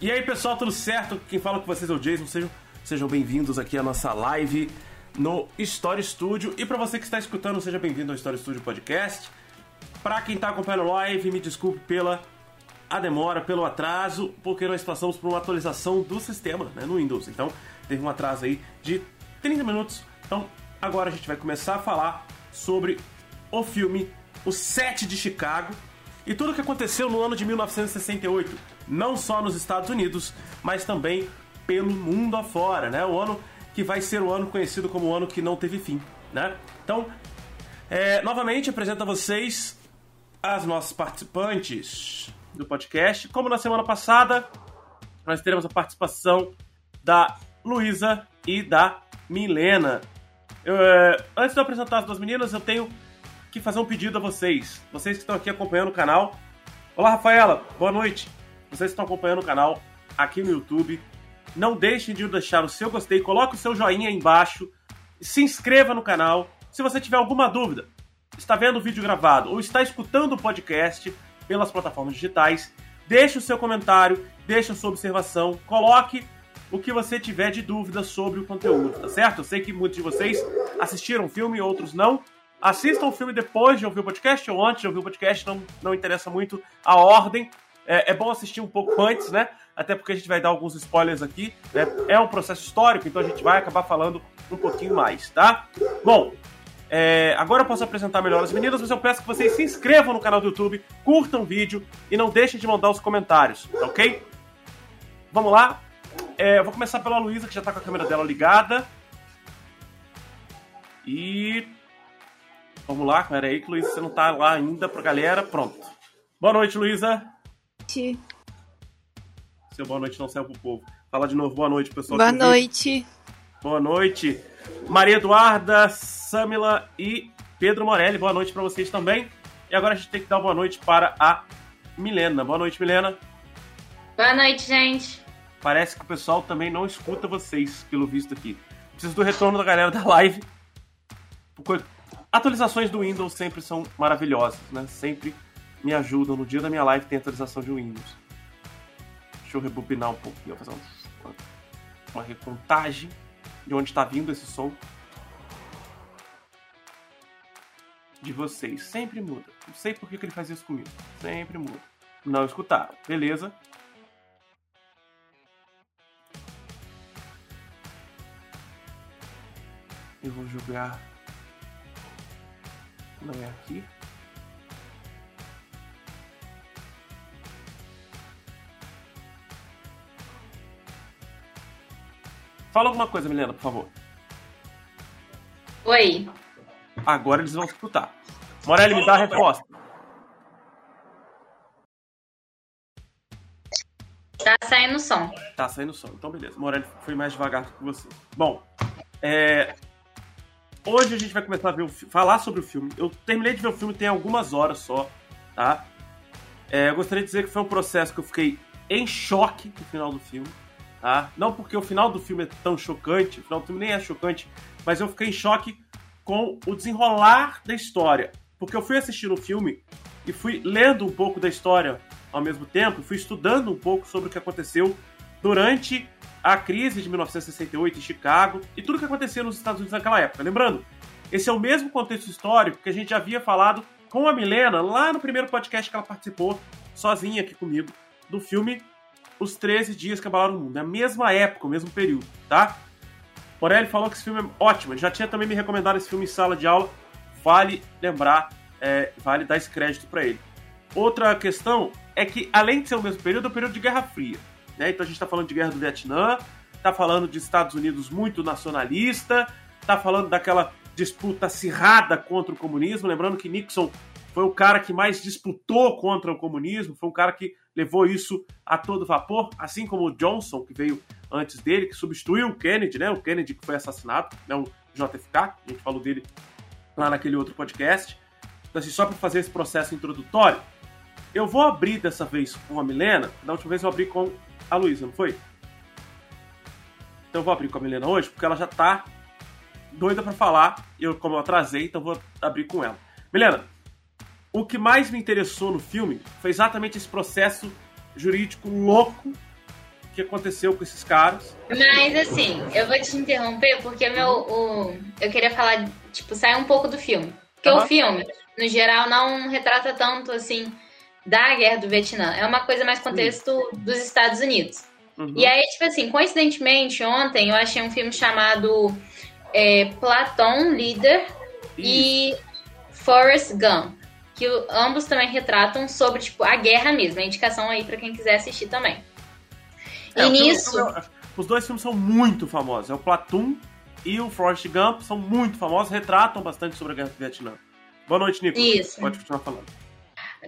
E aí, pessoal, tudo certo? Quem fala com vocês é o Jason. Sejam, sejam bem-vindos aqui à nossa live no Story Studio. E para você que está escutando, seja bem-vindo ao Story Studio Podcast. Para quem está acompanhando a live, me desculpe pela a demora, pelo atraso, porque nós passamos por uma atualização do sistema né, no Windows. Então, teve um atraso aí de 30 minutos. Então, agora a gente vai começar a falar sobre o filme O Sete de Chicago e tudo o que aconteceu no ano de 1968, não só nos Estados Unidos, mas também pelo mundo afora, né? O ano que vai ser o ano conhecido como o ano que não teve fim, né? Então, é, novamente apresento a vocês as nossas participantes do podcast. Como na semana passada, nós teremos a participação da Luísa e da Milena. Eu, é, antes de eu apresentar as duas meninas, eu tenho que fazer um pedido a vocês. Vocês que estão aqui acompanhando o canal. Olá, Rafaela. Boa noite. Vocês que estão acompanhando o canal aqui no YouTube. Não deixem de deixar o seu gostei. Coloque o seu joinha aí embaixo. Se inscreva no canal. Se você tiver alguma dúvida, está vendo o vídeo gravado ou está escutando o podcast pelas plataformas digitais, deixe o seu comentário, deixe a sua observação, coloque o que você tiver de dúvida sobre o conteúdo, tá certo? Eu sei que muitos de vocês assistiram o filme, outros não. Assistam o filme depois de ouvir o podcast ou antes de ouvir o podcast, não, não interessa muito a ordem. É, é bom assistir um pouco antes, né? Até porque a gente vai dar alguns spoilers aqui. Né? É um processo histórico, então a gente vai acabar falando um pouquinho mais, tá? Bom, é, agora eu posso apresentar melhor as meninas, mas eu peço que vocês se inscrevam no canal do YouTube, curtam o vídeo e não deixem de mandar os comentários, tá ok? Vamos lá? É, eu vou começar pela Luísa, que já tá com a câmera dela ligada. E Vamos lá, pera aí que Luísa, você não tá lá ainda pra galera. Pronto. Boa noite, Luísa. Seu boa noite não saiu pro povo. Fala de novo, boa noite, pessoal. Boa noite. Boa noite. Maria Eduarda, Samila e Pedro Morelli, boa noite para vocês também. E agora a gente tem que dar boa noite para a Milena. Boa noite, Milena. Boa noite, gente. Parece que o pessoal também não escuta vocês, pelo visto aqui. Preciso do retorno da galera da live. Atualizações do Windows sempre são maravilhosas, né? Sempre me ajudam. No dia da minha live tem atualização de Windows. Deixa eu rebobinar um pouquinho, fazer uma, uma recontagem de onde está vindo esse som. De vocês. Sempre muda. Não sei por que, que ele faz isso comigo. Sempre muda. Não escutaram. Beleza. Eu vou jogar não é aqui. Fala alguma coisa, Milena, por favor. Oi. Agora eles vão escutar. Morelli, me dá a resposta. Tá saindo som. Tá saindo som. Então, beleza. Morelli foi mais devagar do que você. Bom, é, Hoje a gente vai começar a ver o, falar sobre o filme. Eu terminei de ver o filme tem algumas horas só, tá? É, eu gostaria de dizer que foi um processo que eu fiquei em choque no final do filme, tá? Não porque o final do filme é tão chocante, o final do filme nem é chocante, mas eu fiquei em choque com o desenrolar da história. Porque eu fui assistindo o filme e fui lendo um pouco da história ao mesmo tempo, fui estudando um pouco sobre o que aconteceu durante a crise de 1968 em Chicago e tudo o que acontecia nos Estados Unidos naquela época. Lembrando, esse é o mesmo contexto histórico que a gente já havia falado com a Milena lá no primeiro podcast que ela participou, sozinha aqui comigo, do filme Os 13 Dias que Abalaram o Mundo. É a mesma época, o mesmo período, tá? Morelli falou que esse filme é ótimo. Ele já tinha também me recomendado esse filme em sala de aula. Vale lembrar, é, vale dar esse crédito para ele. Outra questão é que, além de ser o mesmo período, é o período de Guerra Fria. Né? Então a gente está falando de guerra do Vietnã, está falando de Estados Unidos muito nacionalista, está falando daquela disputa acirrada contra o comunismo. Lembrando que Nixon foi o cara que mais disputou contra o comunismo, foi um cara que levou isso a todo vapor, assim como o Johnson, que veio antes dele, que substituiu o Kennedy, né? O Kennedy que foi assassinado, né? o JFK, a gente falou dele lá naquele outro podcast. Então, assim, só para fazer esse processo introdutório, eu vou abrir dessa vez com a Milena, da última vez eu abri com a Luísa, não foi? Então eu vou abrir com a Milena hoje, porque ela já tá doida para falar. Eu, como eu atrasei, então vou abrir com ela. Milena, o que mais me interessou no filme foi exatamente esse processo jurídico louco que aconteceu com esses caras. Mas assim, eu vou te interromper porque meu, o, eu queria falar, tipo, sair um pouco do filme. Porque uhum. o filme, no geral, não retrata tanto assim da guerra do Vietnã. É uma coisa mais contexto uhum. dos Estados Unidos. Uhum. E aí, tipo assim, coincidentemente, ontem eu achei um filme chamado é, Platão Leader e Forrest Gump. Que ambos também retratam sobre, tipo, a guerra mesmo. A indicação aí para quem quiser assistir também. É, e nisso. Filme, os dois filmes são muito famosos. É o Platoon e o Forrest Gump são muito famosos, retratam bastante sobre a guerra do Vietnã. Boa noite, Nico. Isso. Pode continuar falando.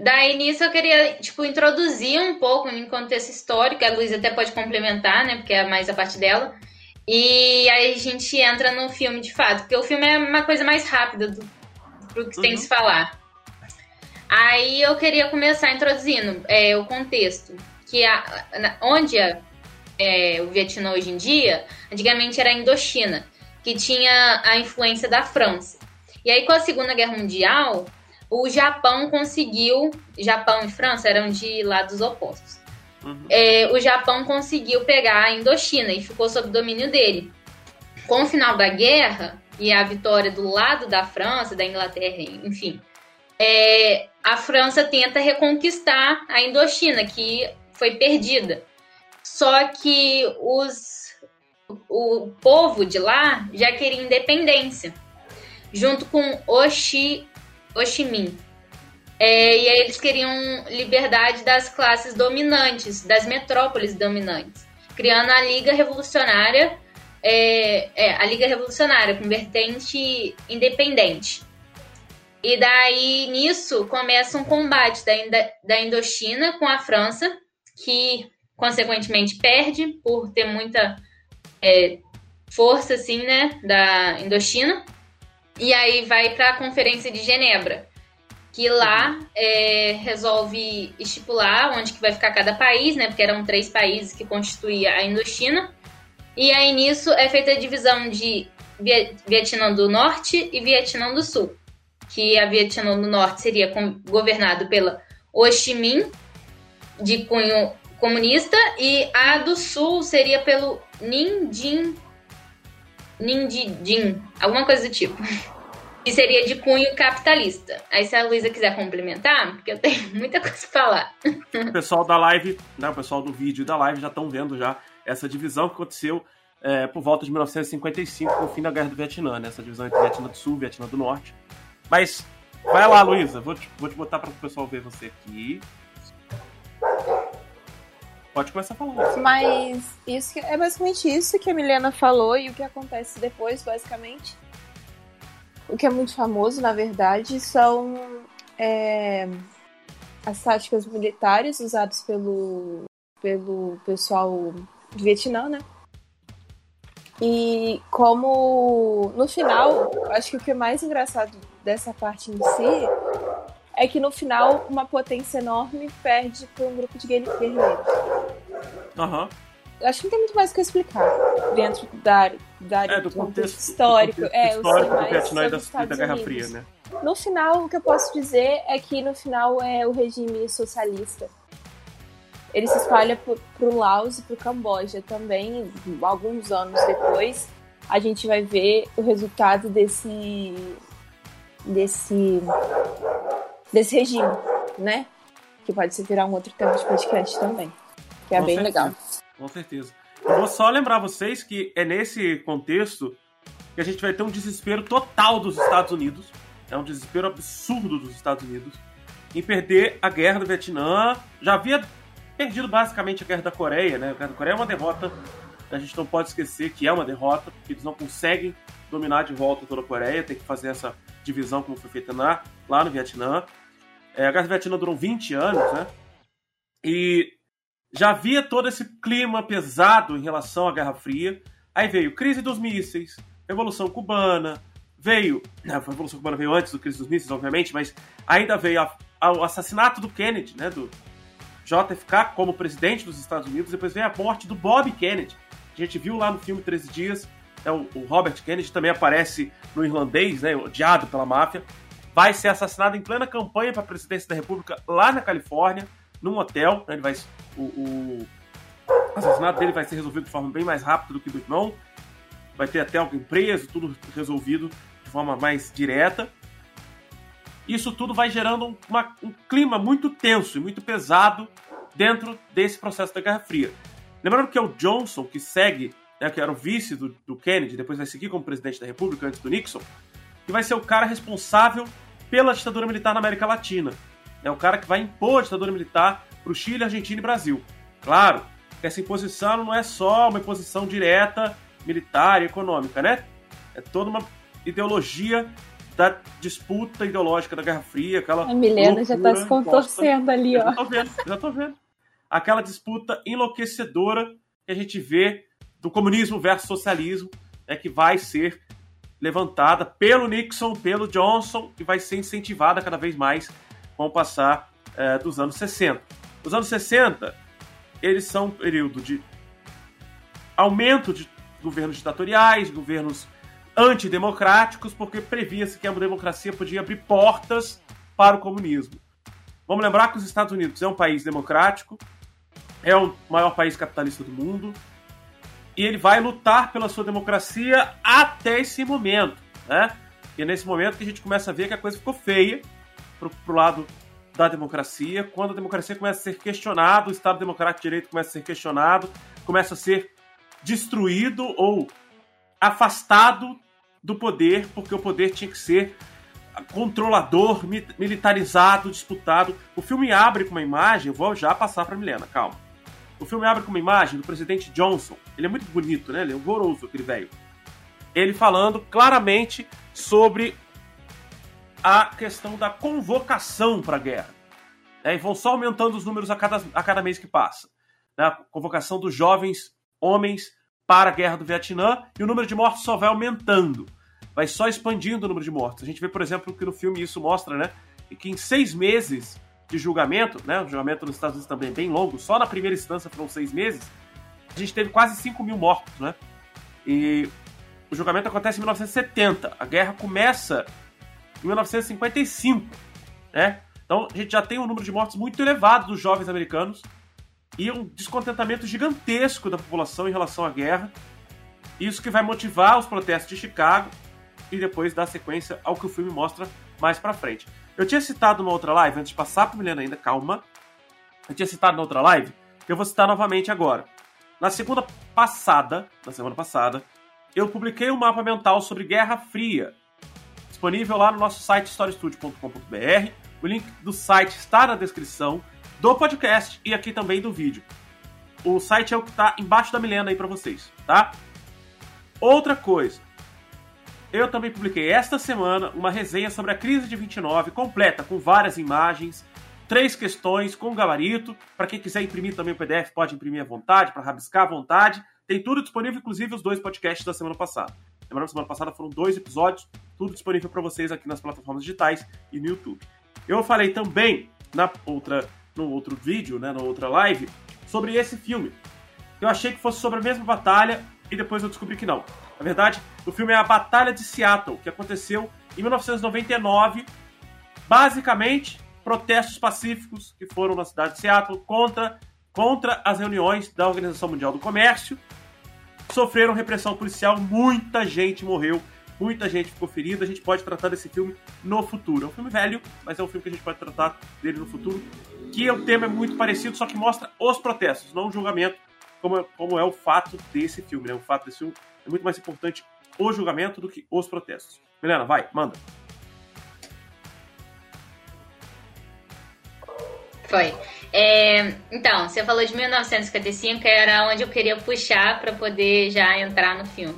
Daí nisso eu queria, tipo, introduzir um pouco em contexto histórico, a Luísa até pode complementar, né, porque é mais a parte dela. E aí a gente entra no filme de fato, porque o filme é uma coisa mais rápida do, que uhum. tem que se falar. Aí eu queria começar introduzindo é, o contexto, que a, onde a, é, o Vietnã hoje em dia, antigamente era a Indochina, que tinha a influência da França. E aí com a Segunda Guerra Mundial, o Japão conseguiu, Japão e França eram de lados opostos. Uhum. É, o Japão conseguiu pegar a Indochina e ficou sob domínio dele. Com o final da guerra e a vitória do lado da França, da Inglaterra, enfim, é, a França tenta reconquistar a Indochina, que foi perdida. Só que os, o povo de lá já queria independência, junto com Oxi, Ho. É, e aí eles queriam liberdade das classes dominantes, das metrópoles dominantes, criando a Liga Revolucionária, é, é, a Liga Revolucionária com vertente independente. E daí nisso começa um combate da, da Indochina com a França, que consequentemente perde por ter muita é, força assim, né, da Indochina. E aí vai para a Conferência de Genebra, que lá é, resolve estipular onde que vai ficar cada país, né? Porque eram três países que constituía a Indochina. E aí nisso é feita a divisão de Vietnã do Norte e Vietnã do Sul. Que a Vietnã do Norte seria governado pela Ho Chi Minh, de cunho comunista, e a do Sul seria pelo Ninh Dinh Nindidin, alguma coisa do tipo. Que seria de cunho capitalista. Aí se a Luísa quiser complementar, porque eu tenho muita coisa pra falar. O pessoal da live, né, o pessoal do vídeo e da live já estão vendo já essa divisão que aconteceu é, por volta de 1955, com o fim da Guerra do Vietnã, né? Essa divisão entre Vietnã do Sul e Vietnã do Norte. Mas, vai lá, Luísa, vou te, vou te botar para o pessoal ver você aqui. Pode começar falando. Mas isso é basicamente isso que a Milena falou e o que acontece depois, basicamente. O que é muito famoso, na verdade, são é, as táticas militares usadas pelo, pelo pessoal do Vietnã, né? E como no final, acho que o que é mais engraçado dessa parte em si é que no final uma potência enorme perde para um grupo de guerreiros. Aham. Uhum. Acho que não tem muito mais o que explicar dentro da, da é, do, do contexto, histórico. Do contexto é, histórico do Vietnã da, da Guerra Fria, né? No final, o que eu posso dizer é que no final é o regime socialista. Ele se espalha pro, pro Laos e pro Camboja também, alguns anos depois. A gente vai ver o resultado desse desse desse regime, né? Que pode se virar um outro tema de podcast também. Que é Com bem certeza. legal. Com certeza. Eu vou só lembrar vocês que é nesse contexto que a gente vai ter um desespero total dos Estados Unidos. É um desespero absurdo dos Estados Unidos em perder a guerra do Vietnã. Já havia perdido basicamente a guerra da Coreia, né? A guerra da Coreia é uma derrota. A gente não pode esquecer que é uma derrota, porque eles não conseguem dominar de volta toda a Coreia, tem que fazer essa divisão como foi feita na, lá no Vietnã. É, a guerra do Vietnã durou 20 anos, né? E já havia todo esse clima pesado em relação à Guerra Fria. Aí veio crise dos mísseis, Revolução Cubana, veio. A Revolução Cubana veio antes do crise dos mísseis, obviamente, mas ainda veio a, a, o assassinato do Kennedy, né? Do JFK como presidente dos Estados Unidos. Depois veio a morte do Bob Kennedy. A gente viu lá no filme 13 Dias. É, o, o Robert Kennedy também aparece no irlandês, né? Odiado pela máfia vai ser assassinado em plena campanha para a presidência da República lá na Califórnia, num hotel. Né? Ele vai, o, o, assassinato dele vai ser resolvido de forma bem mais rápida do que do irmão. Vai ter até alguém preso, tudo resolvido de forma mais direta. Isso tudo vai gerando uma, um clima muito tenso e muito pesado dentro desse processo da Guerra Fria. Lembrando que é o Johnson que segue, né, que era o vice do, do Kennedy, depois vai seguir como presidente da República antes do Nixon, que vai ser o cara responsável pela ditadura militar na América Latina. É o cara que vai impor a ditadura militar para o Chile, Argentina e Brasil. Claro, essa imposição não é só uma imposição direta, militar e econômica, né? É toda uma ideologia da disputa ideológica da Guerra Fria, aquela. A Milena já tá se contorcendo ali, ó. Já tô vendo, já tô vendo. Aquela disputa enlouquecedora que a gente vê do comunismo versus socialismo, é que vai ser levantada pelo Nixon, pelo Johnson, e vai ser incentivada cada vez mais com o passar é, dos anos 60. Os anos 60, eles são um período de aumento de governos ditatoriais, governos antidemocráticos, porque previa-se que a democracia podia abrir portas para o comunismo. Vamos lembrar que os Estados Unidos é um país democrático, é o maior país capitalista do mundo, e ele vai lutar pela sua democracia até esse momento, né? E é nesse momento que a gente começa a ver que a coisa ficou feia pro, pro lado da democracia, quando a democracia começa a ser questionada, o Estado Democrático de Direito começa a ser questionado, começa a ser destruído ou afastado do poder, porque o poder tinha que ser controlador, militarizado, disputado. O filme abre com uma imagem, vou já passar para Milena, calma. O filme abre com uma imagem do presidente Johnson. Ele é muito bonito, né? Ele é horroroso, aquele velho. Ele falando claramente sobre a questão da convocação para a guerra. É, e vão só aumentando os números a cada, a cada mês que passa. Né? A convocação dos jovens homens para a guerra do Vietnã e o número de mortos só vai aumentando. Vai só expandindo o número de mortos. A gente vê, por exemplo, que no filme isso mostra, né? Que em seis meses de julgamento, né? O julgamento nos Estados Unidos também é bem longo, só na primeira instância foram seis meses, a gente teve quase 5 mil mortos, né? E o julgamento acontece em 1970. A guerra começa em 1955, né? Então a gente já tem um número de mortos muito elevado dos jovens americanos e um descontentamento gigantesco da população em relação à guerra. Isso que vai motivar os protestos de Chicago e depois dar sequência ao que o filme mostra mais para frente. Eu tinha citado numa outra live, antes de passar para Milena ainda, calma. Eu tinha citado na outra live, que eu vou citar novamente agora. Na segunda passada, na semana passada, eu publiquei um mapa mental sobre Guerra Fria, disponível lá no nosso site storiestudio.com.br. O link do site está na descrição do podcast e aqui também do vídeo. O site é o que está embaixo da Milena aí para vocês, tá? Outra coisa, eu também publiquei esta semana uma resenha sobre a crise de 29 completa com várias imagens, três questões com gabarito. Para quem quiser imprimir também o PDF, pode imprimir à vontade, para rabiscar à vontade. Tem tudo disponível, inclusive os dois podcasts da semana passada. Lembrando, semana passada foram dois episódios, tudo disponível para vocês aqui nas plataformas digitais e no YouTube. Eu falei também na outra no outro vídeo, né, na outra live, sobre esse filme. Eu achei que fosse sobre a mesma batalha e depois eu descobri que não. Na verdade, o filme é a Batalha de Seattle, que aconteceu em 1999. Basicamente, protestos pacíficos que foram na cidade de Seattle contra, contra as reuniões da Organização Mundial do Comércio. Sofreram repressão policial, muita gente morreu, muita gente ficou ferida. A gente pode tratar desse filme no futuro. É um filme velho, mas é um filme que a gente pode tratar dele no futuro que o tema é muito parecido, só que mostra os protestos, não o julgamento, como é, como é o fato desse filme. Né? O fato desse filme é muito mais importante o julgamento do que os protestos. Milena, vai, manda. Foi. É, então, você falou de 1955, era onde eu queria puxar para poder já entrar no filme.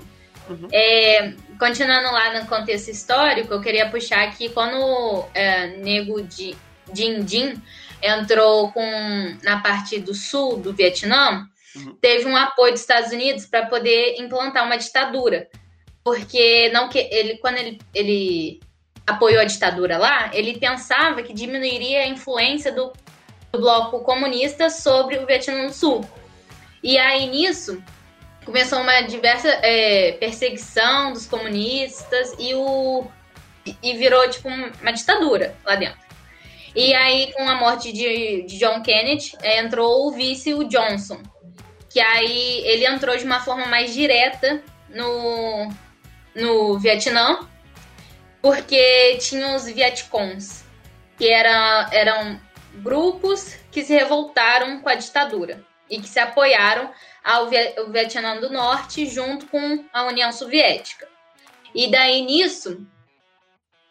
Uhum. É, continuando lá no contexto histórico, eu queria puxar aqui quando é, Nego de Din Din entrou com na parte do sul do Vietnã, uhum. teve um apoio dos Estados Unidos para poder implantar uma ditadura. Porque não que ele quando ele, ele apoiou a ditadura lá, ele pensava que diminuiria a influência do, do bloco comunista sobre o Vietnã do Sul. E aí nisso começou uma diversa é, perseguição dos comunistas e o e virou tipo uma ditadura lá dentro. E aí, com a morte de, de John Kennedy, é, entrou o vice, o Johnson. que aí ele entrou de uma forma mais direta no, no Vietnã, porque tinha os Vietcons, que era, eram grupos que se revoltaram com a ditadura e que se apoiaram ao Vietnã do Norte junto com a União Soviética. E daí nisso,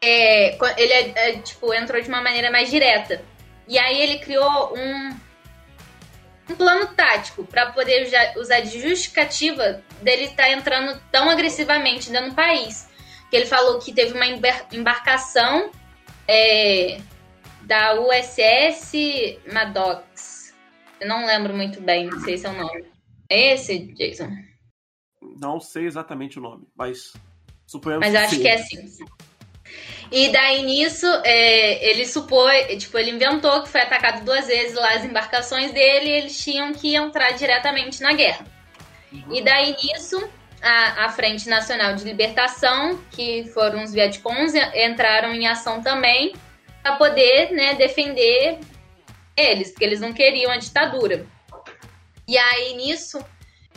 é, ele é, é, tipo, entrou de uma maneira mais direta. E aí ele criou um, um plano tático para poder usar de justificativa dele estar tá entrando tão agressivamente dentro do país. Que ele falou que teve uma embarcação é, da USS Maddox. Eu não lembro muito bem, não sei se é o nome. É esse, Jason? Não sei exatamente o nome, mas suponhamos Mas acho que é assim. E daí nisso, é, ele supôs, tipo, ele inventou que foi atacado duas vezes lá as embarcações dele e eles tinham que entrar diretamente na guerra. Uhum. E daí nisso, a, a, Frente Nacional de Libertação, que foram os Vietcons, entraram em ação também para poder né, defender eles, porque eles não queriam a ditadura. E aí nisso,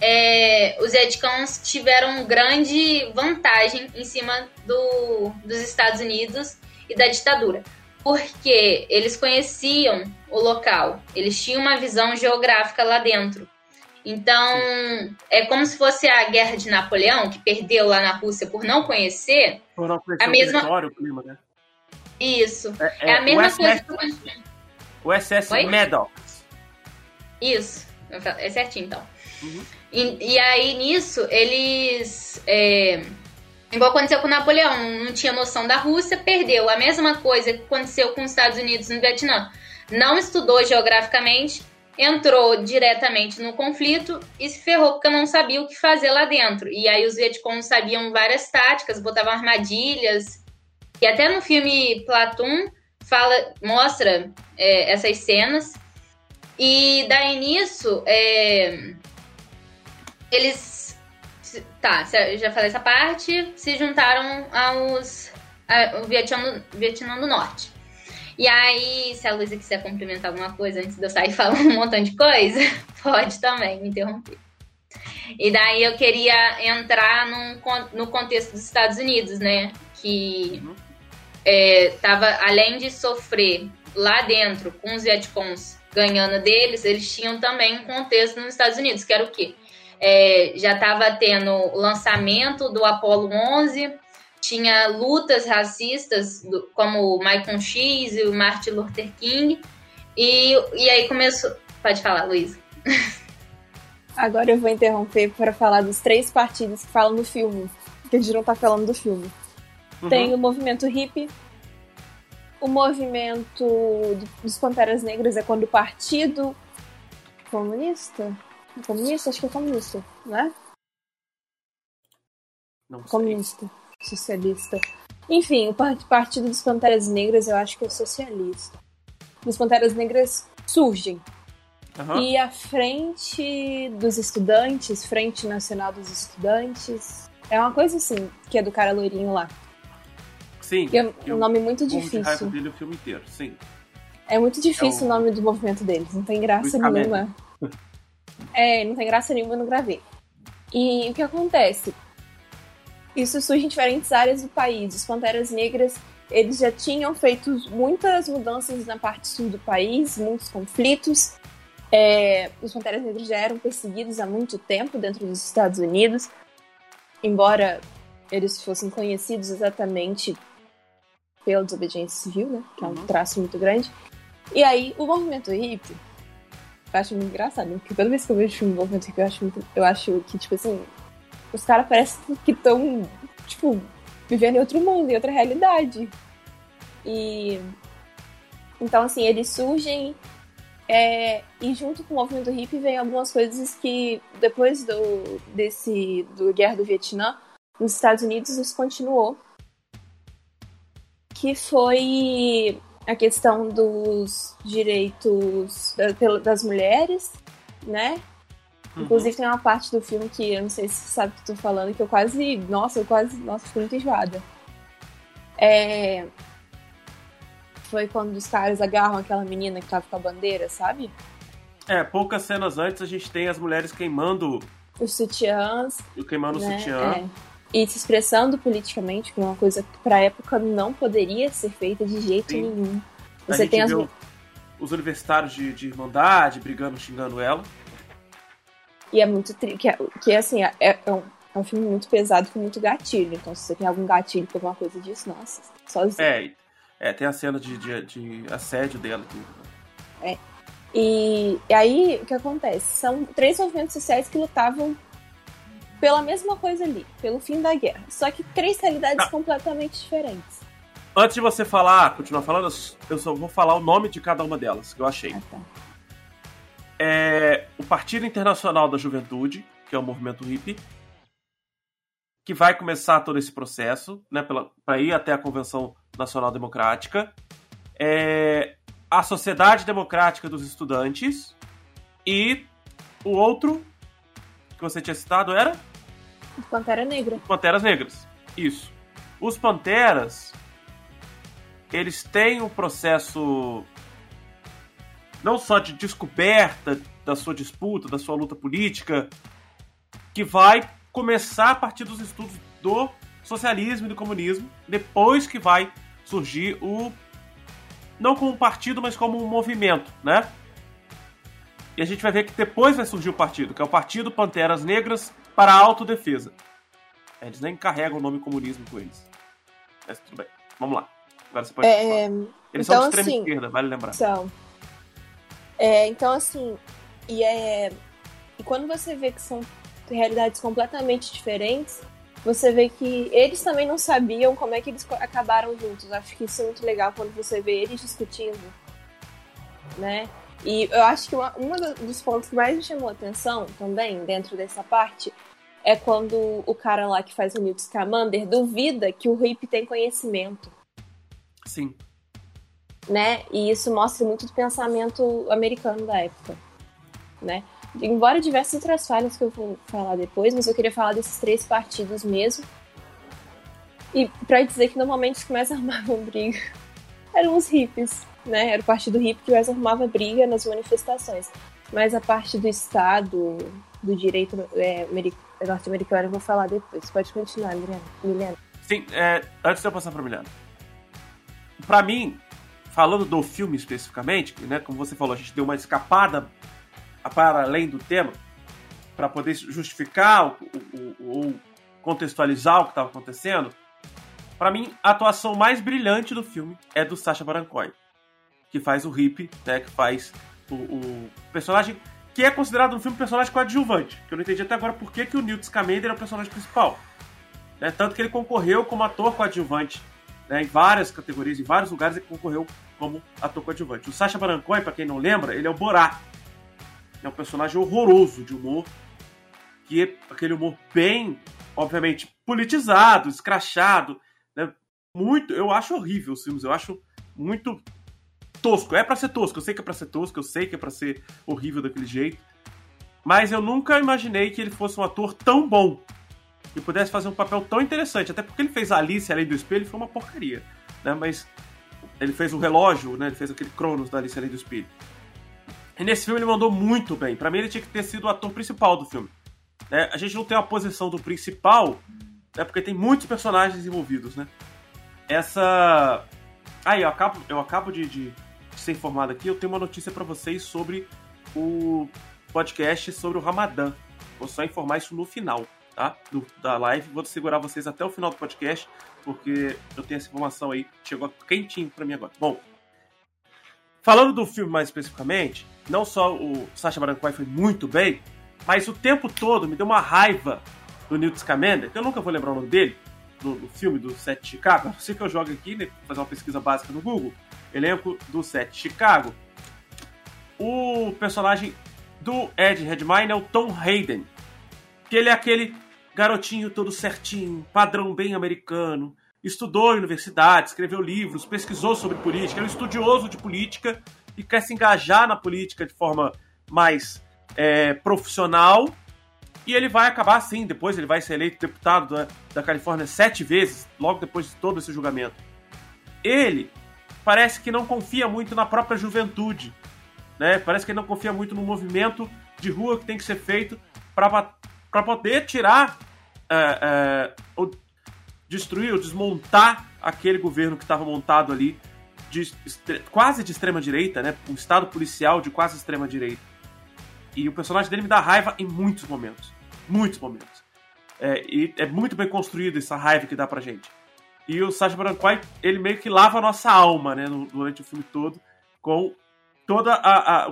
é, os Vietcons tiveram grande vantagem em cima do, dos Estados Unidos e da ditadura, porque eles conheciam o local, eles tinham uma visão geográfica lá dentro. Então, é como se fosse a guerra de Napoleão, que perdeu lá na Rússia por não conhecer. Por não conhecer a mesma... o clima, né? Isso. É, é, é a mesma coisa. O SS Maddox. Isso. É certinho, então. Uhum. E, e, aí, nisso, eles. É, igual aconteceu com Napoleão, não tinha noção da Rússia, perdeu. A mesma coisa que aconteceu com os Estados Unidos no Vietnã. Não estudou geograficamente, entrou diretamente no conflito e se ferrou porque não sabia o que fazer lá dentro. E aí os Vietcongos sabiam várias táticas, botavam armadilhas. E até no filme Platum fala, mostra é, essas cenas. E daí nisso, é, eles. Tá, já falei essa parte. Se juntaram aos. ao Vietnã, Vietnã do Norte. E aí, se a Luísa quiser complementar alguma coisa antes de eu sair falando um montão de coisa, pode também me interromper. E daí eu queria entrar num, no contexto dos Estados Unidos, né? Que é, tava, além de sofrer lá dentro com os Vietcons ganhando deles, eles tinham também um contexto nos Estados Unidos, que era o quê? É, já estava tendo o lançamento do Apollo 11, tinha lutas racistas do, como o Michael X e o Martin Luther King, e, e aí começou... Pode falar, Luísa. Agora eu vou interromper para falar dos três partidos que falam do filme, que a gente não tá falando do filme. Uhum. Tem o movimento hippie, o movimento dos Panteras Negras é quando o partido comunista Comunista? Acho que é comunista, né? Não sei. Comunista. Socialista. Enfim, o Partido dos Panteras Negras eu acho que é socialista. Os Panteras Negras surgem. Uhum. E a Frente dos Estudantes, Frente Nacional dos Estudantes, é uma coisa assim, que é do cara loirinho lá. Sim. Que é um nome muito difícil. Dele o filme inteiro, sim. É muito difícil é o... o nome do movimento deles, não tem graça nenhuma. É, não tem graça nenhuma, não gravei. E o que acontece? Isso surge em diferentes áreas do país. Os Panteras Negras, eles já tinham feito muitas mudanças na parte sul do país, muitos conflitos. É, os Panteras Negras já eram perseguidos há muito tempo dentro dos Estados Unidos, embora eles fossem conhecidos exatamente pela desobediência civil, né, que é um uhum. traço muito grande. E aí, o movimento hippie eu acho muito engraçado, porque toda vez que eu vejo filme envolvendo eu acho muito, eu acho que, tipo assim, os caras parecem que estão, tipo, vivendo em outro mundo, em outra realidade. E. Então, assim, eles surgem. É, e junto com o movimento hippie vem algumas coisas que, depois do, desse, do Guerra do Vietnã, nos Estados Unidos isso continuou. Que foi a questão dos direitos das mulheres, né? Uhum. Inclusive tem uma parte do filme que eu não sei se você sabe o que eu tô falando, que eu quase. Nossa, eu quase. Nossa, fiquei muito enjoada. É. Foi quando os caras agarram aquela menina que tava com a bandeira, sabe? É, poucas cenas antes a gente tem as mulheres queimando. Os sutiãs. Queimando né? o sutiã. É. E se expressando politicamente, que é uma coisa que pra época não poderia ser feita de jeito Sim. nenhum. Você tem as... os universitários de, de Irmandade brigando, xingando ela. E é muito. Tri... Que, é, que assim, é, é, um, é um filme muito pesado com muito gatilho. Então, se você tem algum gatilho por alguma coisa disso, nossa, sozinho. É, é tem a cena de, de, de assédio dela. Aqui. É. E, e aí, o que acontece? São três movimentos sociais que lutavam pela mesma coisa ali, pelo fim da guerra. Só que três realidades ah. completamente diferentes. Antes de você falar, continuar falando, eu só vou falar o nome de cada uma delas, que eu achei. Ah, tá. É o Partido Internacional da Juventude, que é o movimento hippie, que vai começar todo esse processo, né, para ir até a Convenção Nacional Democrática. É a Sociedade Democrática dos Estudantes e o outro que você tinha citado era? Pantera Negra. Panteras Negras. Isso. Os Panteras, eles têm um processo não só de descoberta da sua disputa, da sua luta política, que vai começar a partir dos estudos do socialismo e do comunismo, depois que vai surgir o não como um partido, mas como um movimento, né? E a gente vai ver que depois vai surgir o partido, que é o Partido Panteras Negras para a Autodefesa. Eles nem carregam o nome comunismo com eles. Mas tudo bem. Vamos lá. Agora você pode é, Eles então, são de extrema assim, esquerda, vale lembrar. São. É, então, assim, e, é, e quando você vê que são realidades completamente diferentes, você vê que eles também não sabiam como é que eles acabaram juntos. Acho que isso é muito legal quando você vê eles discutindo, né? E eu acho que um dos pontos que mais me chamou a atenção também, dentro dessa parte, é quando o cara lá que faz o Newt Scamander duvida que o Hip tem conhecimento. Sim. Né? E isso mostra muito do pensamento americano da época, né? Embora diversas outras falhas que eu vou falar depois, mas eu queria falar desses três partidos mesmo. E para dizer que normalmente os que mais armavam briga eram os hippies, né? Era o partido hippie que mais arrumava briga nas manifestações. Mas a parte do Estado, do direito é, norte-americano, eu vou falar depois. Pode continuar, Milena. Sim, é, antes de eu passar para Milena. Para mim, falando do filme especificamente, né, como você falou, a gente deu uma escapada para além do tema, para poder justificar ou contextualizar o que estava acontecendo. Para mim, a atuação mais brilhante do filme é do Sacha Baron Cohen que faz o Hip, né? Que faz o, o, personagem que é considerado no filme um personagem coadjuvante. Que eu não entendi até agora por que, que o Newt Scamander é o personagem principal. Né? Tanto que ele concorreu como ator coadjuvante né? em várias categorias, em vários lugares ele concorreu como ator coadjuvante. O Sacha Baron Cohen, pra quem não lembra, ele é o Borat. É um personagem horroroso de humor, que é aquele humor bem, obviamente, politizado, escrachado, né? Muito, eu acho horrível os filmes, eu acho muito tosco. É para ser tosco, eu sei que é pra ser tosco, eu sei que é pra ser horrível daquele jeito. Mas eu nunca imaginei que ele fosse um ator tão bom. E pudesse fazer um papel tão interessante. Até porque ele fez Alice Além do Espelho e foi uma porcaria. Né? Mas ele fez o relógio, né? Ele fez aquele Cronos da Alice Além do Espelho. E nesse filme ele mandou muito bem. Para mim ele tinha que ter sido o ator principal do filme. Né? A gente não tem uma posição do principal, né? Porque tem muitos personagens envolvidos, né? Essa. Aí, eu acabo, eu acabo de, de ser informado aqui, eu tenho uma notícia para vocês sobre o podcast sobre o Ramadã. Vou só informar isso no final, tá? Do, da live. Vou segurar vocês até o final do podcast, porque eu tenho essa informação aí, chegou quentinho para mim agora. Bom, falando do filme mais especificamente, não só o Sacha Baron Cohen foi muito bem, mas o tempo todo me deu uma raiva do Newt Scamander, que eu nunca vou lembrar o nome dele, do, filme do Sete de Chicago. Não que eu jogo aqui, né, fazer uma pesquisa básica no Google elenco do set Chicago. O personagem do Ed Redmayne é o Tom Hayden, que ele é aquele garotinho todo certinho, padrão bem americano, estudou em universidade, escreveu livros, pesquisou sobre política, é um estudioso de política e quer se engajar na política de forma mais é, profissional. E ele vai acabar assim, depois ele vai ser eleito deputado da, da Califórnia sete vezes, logo depois de todo esse julgamento. Ele parece que não confia muito na própria juventude. né? Parece que ele não confia muito no movimento de rua que tem que ser feito para poder tirar, é, é, ou destruir ou desmontar aquele governo que estava montado ali, de, quase de extrema direita, né? Um estado policial de quase extrema direita. E o personagem dele me dá raiva em muitos momentos. Muitos momentos. É, e é muito bem construído essa raiva que dá pra gente. E o Sacha Baron Cohen, ele meio que lava a nossa alma, né, durante o filme todo, com todo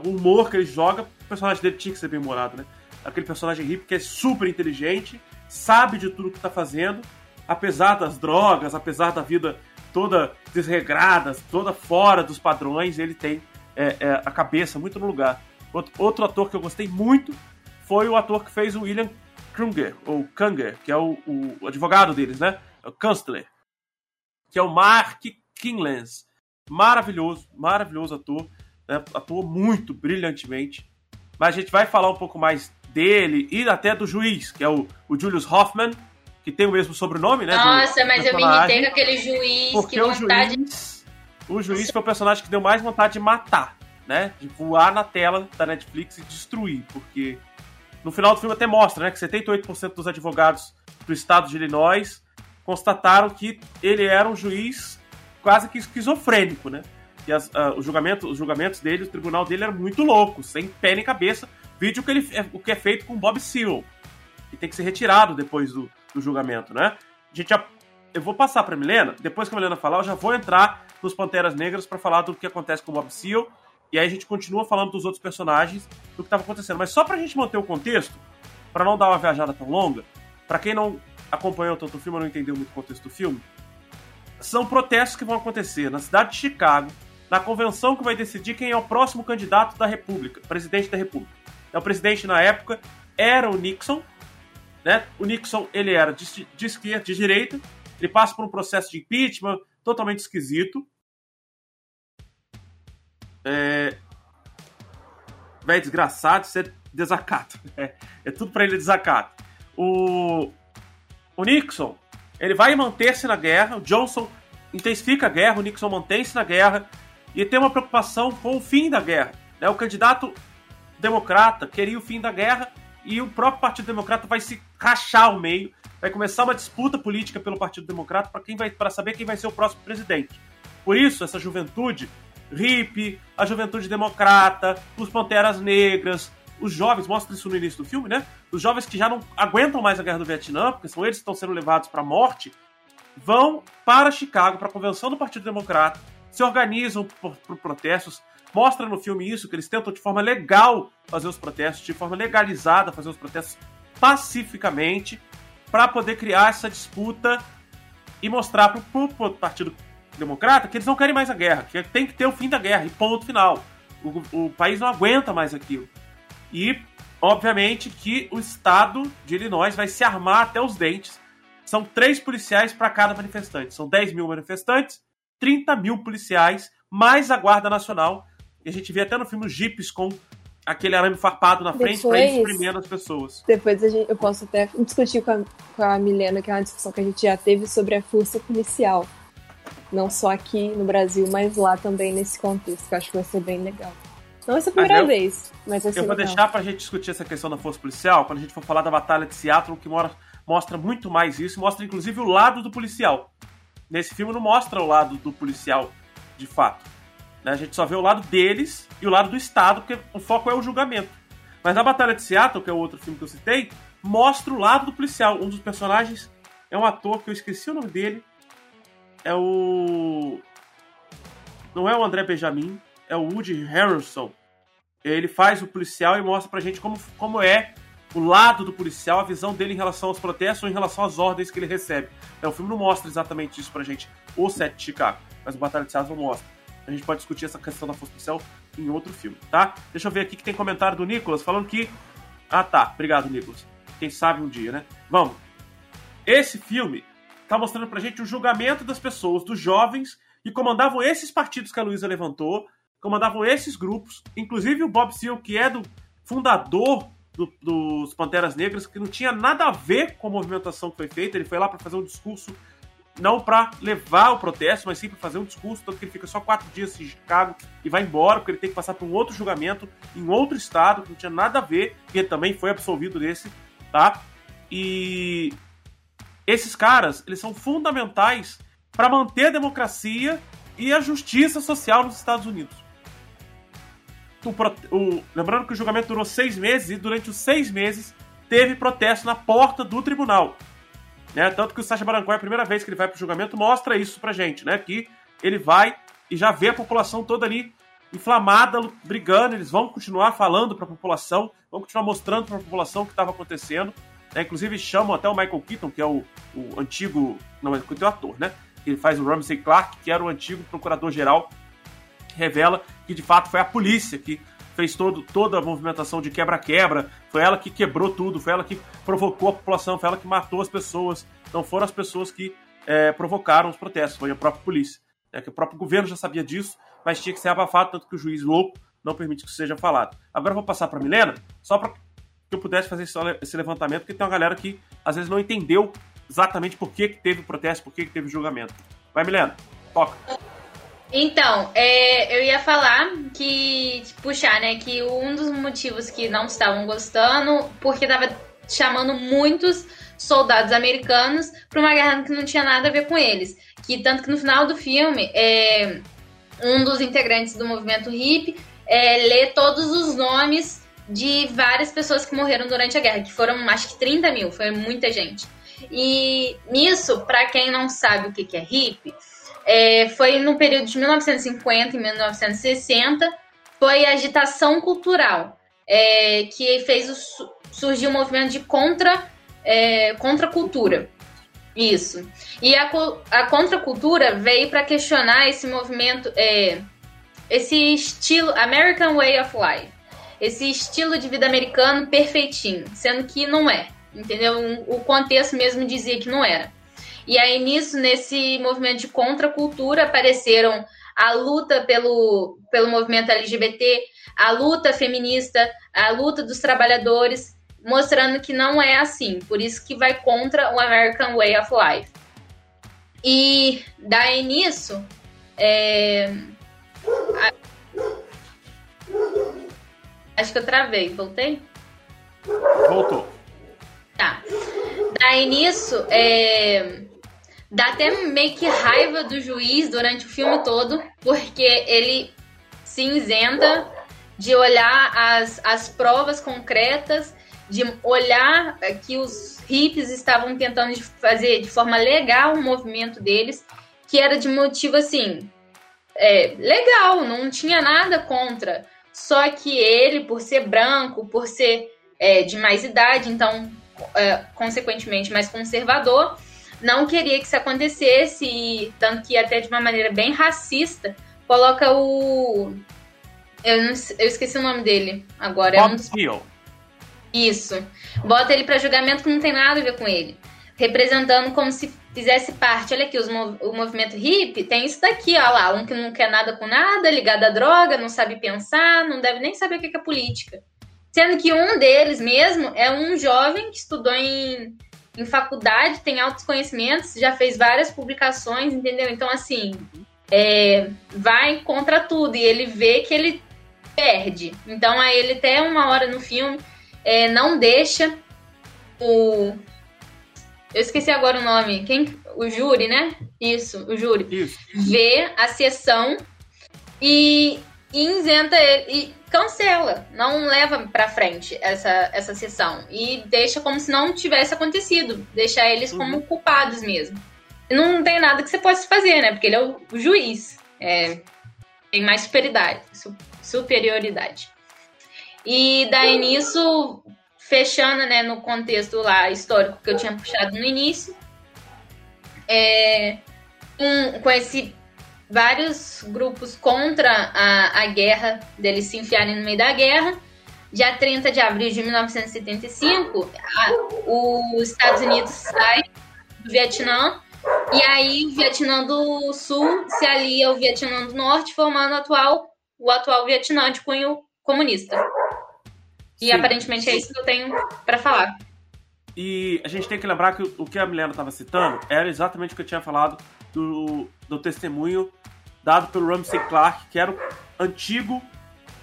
o humor que ele joga. O personagem dele tinha que ser bem humorado, né? Aquele personagem hippie que é super inteligente, sabe de tudo que tá fazendo, apesar das drogas, apesar da vida toda desregrada, toda fora dos padrões, ele tem é, é, a cabeça muito no lugar. Outro, outro, ator que eu gostei muito foi o ator que fez o William Krunger, ou Kanger, que é o, o advogado deles, né? O Kanzler, que é o Mark Kinglands. Maravilhoso, maravilhoso ator. Né? Atuou muito brilhantemente. Mas a gente vai falar um pouco mais dele e até do juiz, que é o, o Julius Hoffman, que tem o mesmo sobrenome, né? Nossa, mas eu me irritei com aquele juiz. Porque o juiz, o juiz foi o personagem que deu mais vontade de matar, né? De voar na tela da Netflix e destruir, porque no final do filme até mostra, né, que 78% dos advogados do estado de Illinois constataram que ele era um juiz quase que esquizofrênico, né? E as, uh, os, julgamentos, os julgamentos dele, o tribunal dele era muito louco, sem pé nem cabeça. Vídeo que ele, o que é feito com Bob Seale, que tem que ser retirado depois do, do julgamento, né? A gente já, eu vou passar para Milena, depois que a Milena falar, eu já vou entrar nos Panteras Negras para falar do que acontece com Bob Seale e aí a gente continua falando dos outros personagens, do que estava acontecendo. Mas só pra gente manter o contexto, para não dar uma viajada tão longa, para quem não acompanhou tanto o filme não entendeu muito o contexto do filme, são protestos que vão acontecer na cidade de Chicago, na convenção que vai decidir quem é o próximo candidato da República, presidente da República. Então, o presidente na época era o Nixon, né? O Nixon ele era de, de esquerda, de direita, ele passa por um processo de impeachment totalmente esquisito. É... Véi, desgraçado, isso é desacato. É, é tudo para ele desacato. O... o Nixon, ele vai manter-se na guerra, o Johnson intensifica a guerra, o Nixon mantém-se na guerra e tem uma preocupação com o fim da guerra. Né? O candidato democrata queria o fim da guerra e o próprio Partido Democrata vai se rachar ao meio, vai começar uma disputa política pelo Partido Democrata para quem vai para saber quem vai ser o próximo presidente. Por isso, essa juventude hippie, a juventude democrata, os panteras negras, os jovens, mostra isso no início do filme, né? Os jovens que já não aguentam mais a guerra do Vietnã, porque são eles que estão sendo levados para a morte, vão para Chicago, para a convenção do Partido Democrata, se organizam por, por protestos. Mostra no filme isso, que eles tentam de forma legal fazer os protestos, de forma legalizada fazer os protestos pacificamente, para poder criar essa disputa e mostrar para o Partido Democrata que eles não querem mais a guerra, que tem que ter o fim da guerra, e ponto final. O, o país não aguenta mais aquilo. E, obviamente, que o estado de Illinois vai se armar até os dentes. São três policiais para cada manifestante. São 10 mil manifestantes, 30 mil policiais, mais a Guarda Nacional. E a gente vê até no filme os jipes com aquele arame farpado na frente para ir espremendo as pessoas. Depois gente, eu posso até discutir com a, com a Milena, que é uma discussão que a gente já teve sobre a força policial. Não só aqui no Brasil, mas lá também nesse contexto, que eu acho que vai ser bem legal. Não vai ser a primeira eu, vez, mas ser Eu vou legal. deixar pra gente discutir essa questão da força policial quando a gente for falar da Batalha de Seattle, que mora, mostra muito mais isso, mostra inclusive o lado do policial. Nesse filme não mostra o lado do policial, de fato. Né? A gente só vê o lado deles e o lado do Estado, porque o foco é o julgamento. Mas na Batalha de Seattle, que é o outro filme que eu citei, mostra o lado do policial. Um dos personagens é um ator que eu esqueci o nome dele. É o. Não é o André Benjamin, é o Woody Harrelson. Ele faz o policial e mostra pra gente como, como é o lado do policial, a visão dele em relação aos protestos ou em relação às ordens que ele recebe. Então, o filme não mostra exatamente isso pra gente, o set de Chicago, mas o Batalha de Seattle mostra. A gente pode discutir essa questão da força policial em outro filme, tá? Deixa eu ver aqui que tem comentário do Nicolas falando que. Ah, tá. Obrigado, Nicolas. Quem sabe um dia, né? Vamos. Esse filme tá mostrando pra gente o julgamento das pessoas, dos jovens que comandavam esses partidos que a Luísa levantou, comandavam esses grupos, inclusive o Bob Seale, que é do fundador do, dos Panteras Negras, que não tinha nada a ver com a movimentação que foi feita, ele foi lá para fazer um discurso não para levar o protesto, mas sim para fazer um discurso, tanto que ele fica só quatro dias em Chicago e vai embora, porque ele tem que passar por um outro julgamento em outro estado, que não tinha nada a ver, e ele também foi absolvido desse, tá? E esses caras, eles são fundamentais para manter a democracia e a justiça social nos Estados Unidos. O, o, lembrando que o julgamento durou seis meses e durante os seis meses teve protesto na porta do tribunal. Né? Tanto que o Sacha Baron Cohen, a primeira vez que ele vai pro julgamento, mostra isso pra gente, né? Que ele vai e já vê a população toda ali inflamada, brigando, eles vão continuar falando para a população, vão continuar mostrando para a população o que estava acontecendo. Né? Inclusive chamam até o Michael Keaton, que é o, o antigo, não, é o ator, né? Ele faz o Ramsey Clark, que era o antigo procurador-geral, revela que de fato foi a polícia que fez todo, toda a movimentação de quebra-quebra, foi ela que quebrou tudo, foi ela que provocou a população, foi ela que matou as pessoas. Não foram as pessoas que é, provocaram os protestos, foi a própria polícia. É, que o próprio governo já sabia disso, mas tinha que ser abafado, tanto que o juiz louco não permite que isso seja falado. Agora eu vou passar para Milena, só para que eu pudesse fazer esse levantamento, porque tem uma galera que às vezes não entendeu exatamente por que, que teve o protesto, por que, que teve o julgamento. Vai, Milena, toca. Então, é, eu ia falar que, puxar, né, que um dos motivos que não estavam gostando, porque tava chamando muitos soldados americanos para uma guerra que não tinha nada a ver com eles. Que tanto que no final do filme, é, um dos integrantes do movimento hippie é, lê todos os nomes de várias pessoas que morreram durante a guerra, que foram acho que 30 mil, foi muita gente. E nisso, para quem não sabe o que é hippie, é, foi no período de 1950 e 1960, foi a agitação cultural é, que fez o, surgir o um movimento de contra, é, contracultura. Isso. E a, a contracultura veio para questionar esse movimento, é, esse estilo, American Way of Life, esse estilo de vida americano perfeitinho, sendo que não é, entendeu? O contexto mesmo dizia que não era. E aí, nisso, nesse movimento de contracultura, apareceram a luta pelo, pelo movimento LGBT, a luta feminista, a luta dos trabalhadores, mostrando que não é assim. Por isso que vai contra o American Way of Life. E daí nisso, é... acho que eu travei. Voltei? Voltou. Tá. Daí nisso, é dá até meio que raiva do juiz durante o filme todo, porque ele se isenta de olhar as, as provas concretas, de olhar que os hippies estavam tentando fazer de forma legal o movimento deles, que era de motivo assim, é, legal, não tinha nada contra. Só que ele, por ser branco, por ser é, de mais idade, então, é, consequentemente, mais conservador, não queria que isso acontecesse, e tanto que até de uma maneira bem racista, coloca o. Eu, não, eu esqueci o nome dele agora. Bob é um Isso. Bota ele para julgamento que não tem nada a ver com ele. Representando como se fizesse parte. Olha aqui, os, o movimento hippie tem isso daqui, ó lá. Um que não quer nada com nada, ligado à droga, não sabe pensar, não deve nem saber o que é política. Sendo que um deles mesmo é um jovem que estudou em em faculdade, tem altos conhecimentos, já fez várias publicações, entendeu? Então, assim, é, vai contra tudo e ele vê que ele perde. Então, aí ele até uma hora no filme é, não deixa o. Eu esqueci agora o nome. Quem? O júri, né? Isso, o júri. Isso. Vê a sessão e, e isenta ele. E cancela, não leva para frente essa, essa sessão e deixa como se não tivesse acontecido, deixa eles uhum. como culpados mesmo. E não tem nada que você possa fazer, né? Porque ele é o, o juiz, é, tem mais superioridade, superioridade. E daí nisso, fechando, né, no contexto lá histórico que eu tinha puxado no início, é, um, com esse vários grupos contra a, a guerra, deles se enfiarem no meio da guerra. Dia 30 de abril de 1975, a, os Estados Unidos saem do Vietnã e aí o Vietnã do Sul se alia ao Vietnã do Norte, formando o atual, o atual Vietnã de cunho comunista. E Sim. aparentemente é isso que eu tenho para falar. E a gente tem que lembrar que o que a Milena estava citando era exatamente o que eu tinha falado do, do testemunho dado pelo Ramsey Clark, que era o antigo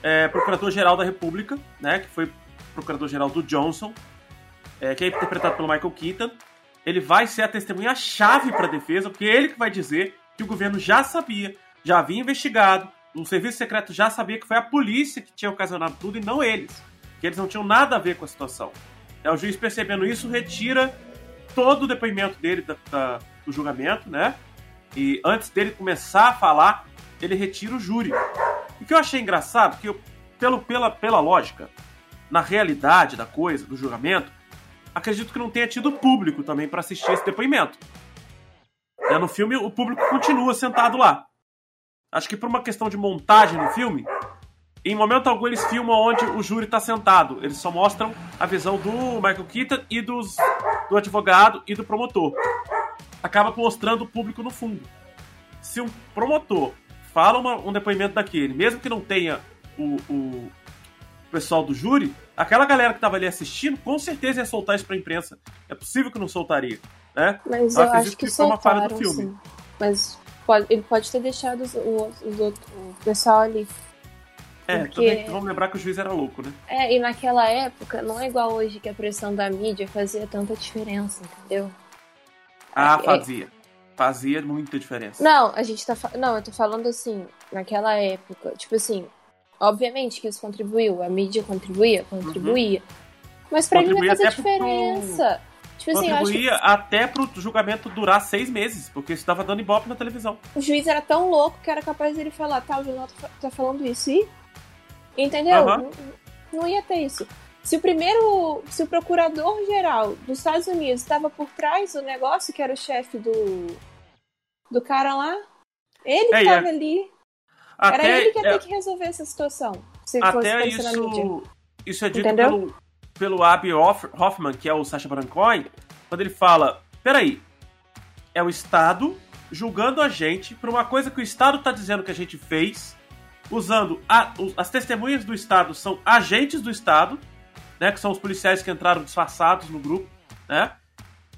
é, procurador-geral da República, né, que foi procurador-geral do Johnson, é, que é interpretado pelo Michael Keaton. Ele vai ser a testemunha-chave para a defesa, porque é ele que vai dizer que o governo já sabia, já havia investigado, o serviço secreto já sabia que foi a polícia que tinha ocasionado tudo e não eles, que eles não tinham nada a ver com a situação. É, o juiz percebendo isso retira todo o depoimento dele da, da, do julgamento, né? E antes dele começar a falar, ele retira o júri. O que eu achei engraçado, que eu, pelo, pela, pela lógica, na realidade da coisa, do julgamento, acredito que não tenha tido público também para assistir esse depoimento. É, no filme, o público continua sentado lá. Acho que por uma questão de montagem no filme, em momento algum eles filmam onde o júri está sentado. Eles só mostram a visão do Michael Keaton e dos, do advogado e do promotor. Acaba mostrando o público no fundo. Se um promotor fala uma, um depoimento daquele, mesmo que não tenha o, o pessoal do júri, aquela galera que estava ali assistindo, com certeza ia soltar isso para a imprensa. É possível que não soltaria, né? Mas eu, eu acho que, que foi uma falha do filme. Sim. Mas pode, ele pode ter deixado os, os, os outros, o pessoal ali. É, Porque... também vamos lembrar que o juiz era louco, né? É, e naquela época não é igual hoje que a pressão da mídia fazia tanta diferença, entendeu? Ah, é, fazia. É fazia muita diferença. Não, a gente tá. Não, eu tô falando assim, naquela época. Tipo assim, obviamente que isso contribuiu, a mídia contribuía, contribuía. Uhum. Mas pra mim não fazia diferença. Pro... Tipo assim, contribuía que... até pro julgamento durar seis meses, porque isso tava dando ibope na televisão. O juiz era tão louco que era capaz dele falar, tá, o jornal tá falando isso e. Entendeu? Uhum. Não, não ia ter isso. Se o primeiro, se o procurador geral dos Estados Unidos estava por trás do negócio, que era o chefe do do cara lá, ele é, estava é, ali. Até, era ele que ia ter é, que resolver essa situação. Se até fosse isso. Isso é dito Entendeu? pelo, pelo Abby Hoffman, que é o Sacha Baron Cohen, quando ele fala: peraí, é o Estado julgando a gente por uma coisa que o Estado está dizendo que a gente fez, usando a, as testemunhas do Estado são agentes do Estado, né, que são os policiais que entraram disfarçados no grupo, né,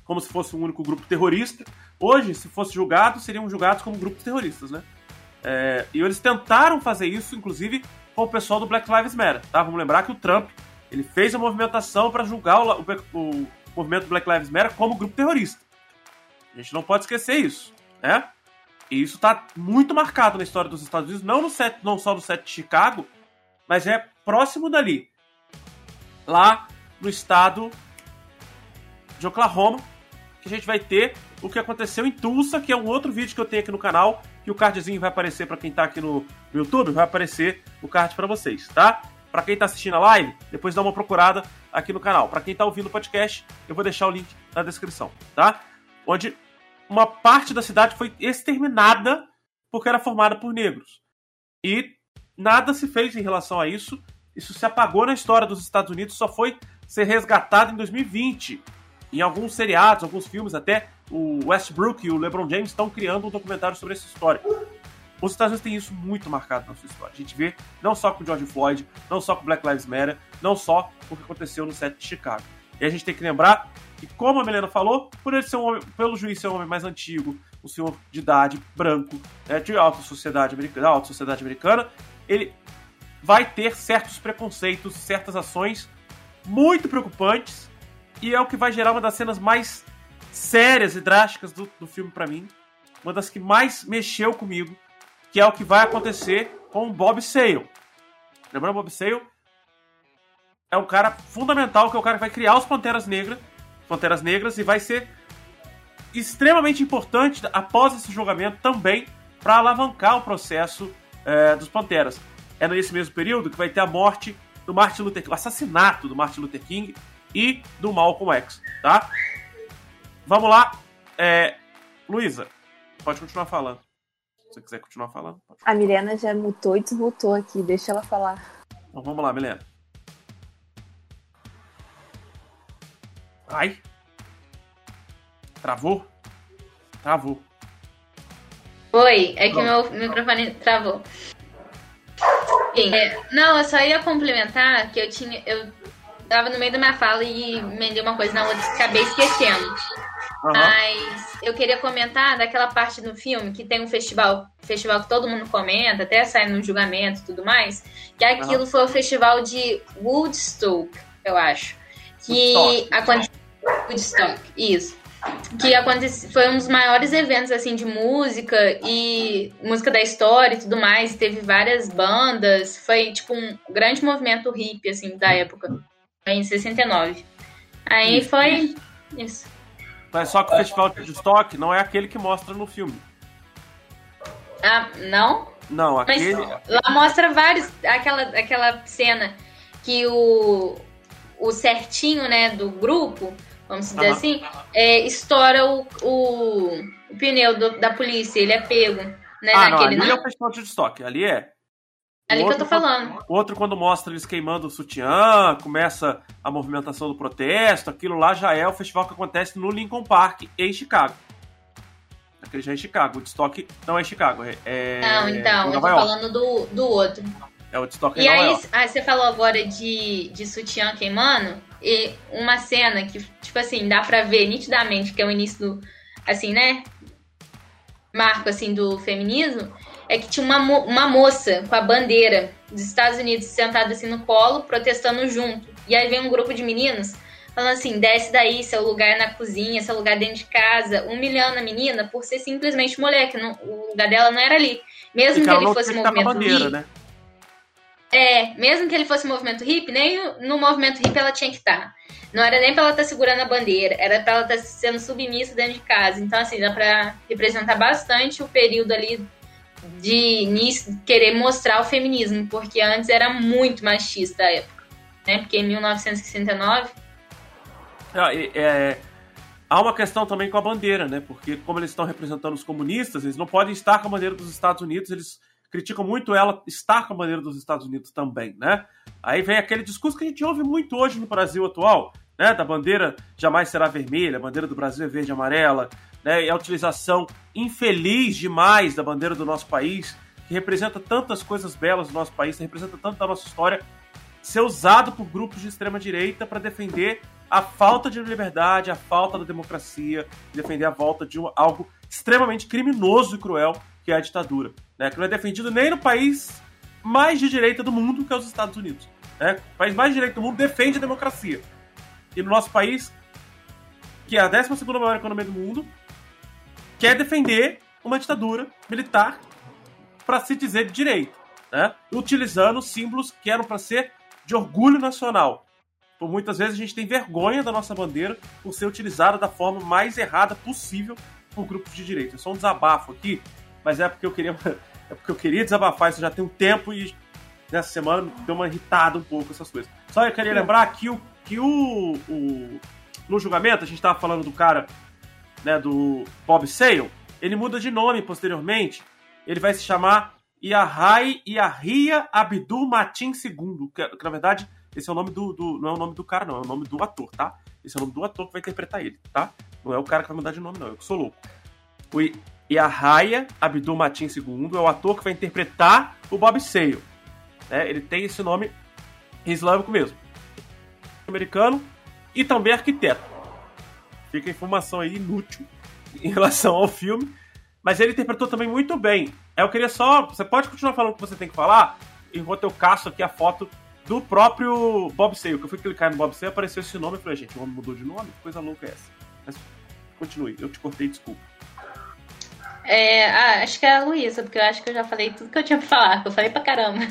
como se fosse um único grupo terrorista. Hoje, se fosse julgado, seriam julgados como grupos terroristas, né? É, e eles tentaram fazer isso, inclusive, com o pessoal do Black Lives Matter, tá? Vamos lembrar que o Trump ele fez a movimentação para julgar o, o, o movimento Black Lives Matter como grupo terrorista. A gente não pode esquecer isso, né? E isso está muito marcado na história dos Estados Unidos, não, no set, não só no set de Chicago, mas é próximo dali. Lá no estado de Oklahoma, que a gente vai ter o que aconteceu em Tulsa, que é um outro vídeo que eu tenho aqui no canal, que o cardzinho vai aparecer para quem tá aqui no, YouTube, vai aparecer o card para vocês, tá? Para quem tá assistindo a live, depois dá uma procurada aqui no canal. Para quem tá ouvindo o podcast, eu vou deixar o link na descrição, tá? Onde uma parte da cidade foi exterminada porque era formada por negros. E nada se fez em relação a isso. Isso se apagou na história dos Estados Unidos, só foi ser resgatado em 2020. Em alguns seriados, alguns filmes até, o Westbrook e o LeBron James estão criando um documentário sobre essa história. Os Estados Unidos têm isso muito marcado na sua história. A gente vê não só com o George Floyd, não só com Black Lives Matter, não só com o que aconteceu no set de Chicago. E a gente tem que lembrar que, como a Melena falou, por ele ser um homem, pelo juiz ser um homem mais antigo, um senhor de idade, branco, né, de alta sociedade americana, alta sociedade americana, ele vai ter certos preconceitos, certas ações muito preocupantes, e é o que vai gerar uma das cenas mais sérias e drásticas do, do filme para mim. Uma das que mais mexeu comigo, que é o que vai acontecer com o Bob Sale. Lembrando, Bob Sale é um cara fundamental, que é o cara que vai criar os Panteras Negras, Panteras Negras e vai ser extremamente importante após esse julgamento também para alavancar o processo é, dos Panteras. É nesse mesmo período que vai ter a morte do Martin Luther King, o assassinato do Martin Luther King e do Malcolm X, tá? Vamos lá. É, Luísa, pode continuar falando. Se você quiser continuar falando. A Milena já mutou e desmutou aqui, deixa ela falar. Então vamos lá, Milena. Ai. Travou? Travou. Oi, é que Pronto. meu microfone travou. Sim, é, não, eu só ia complementar que eu tinha. Eu tava no meio da minha fala e emendei uma coisa na outra, acabei esquecendo. Uhum. Mas eu queria comentar daquela parte do filme que tem um festival, festival que todo mundo comenta, até sai no julgamento e tudo mais, que aquilo uhum. foi o festival de Woodstock, eu acho. Que aconteceu. Woodstock, isso. Que aconteceu, foi um dos maiores eventos assim de música e música da história e tudo mais. Teve várias bandas. Foi tipo um grande movimento hippie assim da época. Em 69. Aí foi isso. Mas só que o Festival de Woodstock não é aquele que mostra no filme. Ah, não? Não, aquele. Mas lá mostra vários. Aquela, aquela cena que o, o certinho, né, do grupo, vamos dizer uhum. assim, é, estoura o, o, o pneu do, da polícia, ele é pego. Né, ah, naquele, não, ali não? é o Festival de Woodstock, ali é. Ali que eu tô falando. O outro, quando mostra eles queimando o sutiã, começa a movimentação do protesto, aquilo lá já é o festival que acontece no Lincoln Park, em Chicago. Aquele já é em Chicago. O Woodstock não é em Chicago. É, é não, então, eu tô falando do, do outro. É o Woodstock E aí, aí, você falou agora de, de sutiã queimando, e uma cena que, tipo assim, dá pra ver nitidamente que é o início do, assim, né? Marco, assim, do feminismo é que tinha uma, uma moça com a bandeira dos Estados Unidos sentada assim no colo, protestando junto. E aí vem um grupo de meninos falando assim: desce daí, seu lugar é na cozinha, seu lugar dentro de casa, humilhando a menina por ser simplesmente mulher, que não, o lugar dela não era ali. Mesmo que ele fosse movimento bandeira. Né? É, mesmo que ele fosse movimento hippie, nem no, movimento hippie ela tinha que estar. Não era nem pra ela estar tá segurando a bandeira, era pra ela estar tá sendo submissa dentro de casa. Então, assim, dá pra representar bastante o período ali de querer mostrar o feminismo, porque antes era muito machista a época, né? Porque em 1969. Ah, é, há uma questão também com a bandeira, né? Porque como eles estão representando os comunistas, eles não podem estar com a bandeira dos Estados Unidos, eles criticam muito ela estar com a bandeira dos Estados Unidos também, né? Aí vem aquele discurso que a gente ouve muito hoje no Brasil atual, né? Da bandeira jamais será vermelha, a bandeira do Brasil é verde e amarela, né, e a utilização infeliz demais da bandeira do nosso país, que representa tantas coisas belas do nosso país, representa tanto da nossa história, ser usado por grupos de extrema direita para defender a falta de liberdade, a falta da democracia, defender a volta de algo extremamente criminoso e cruel que é a ditadura, né, que não é defendido nem no país mais de direita do mundo, que é os Estados Unidos. Né? O país mais de direita do mundo defende a democracia. E no nosso país, que é a 12 maior economia do mundo, quer defender uma ditadura militar para se dizer de direito, né? utilizando símbolos que eram para ser de orgulho nacional. Por muitas vezes a gente tem vergonha da nossa bandeira por ser utilizada da forma mais errada possível por grupos de direita. É só um desabafo aqui, mas é porque eu queria, é porque eu queria desabafar isso já tem um tempo e nessa semana deu uma irritada um pouco essas coisas. Só eu queria lembrar que o que o, o no julgamento a gente estava falando do cara né, do Bob Sale, ele muda de nome posteriormente. Ele vai se chamar Yahai Yahia Abdul Matin II, que, que, na verdade esse é o nome do, do, Não é o nome do cara, não, é o nome do ator, tá? Esse é o nome do ator que vai interpretar ele, tá? Não é o cara que vai mudar de nome, não, eu que sou louco. O Yahaya Abdul Matin II é o ator que vai interpretar o Bob Sale. Né? Ele tem esse nome islâmico mesmo. Americano e também arquiteto. Fica a informação aí inútil em relação ao filme. Mas ele interpretou também muito bem. Eu queria só. Você pode continuar falando o que você tem que falar, enquanto eu caço aqui a foto do próprio Bob Sale. Que eu fui clicar no Bob Sale apareceu esse nome. Falei, gente, o homem mudou de nome? Que coisa louca é essa? Mas continue, eu te cortei, desculpa. É, ah, acho que é a Luísa, porque eu acho que eu já falei tudo que eu tinha pra falar, que eu falei pra caramba.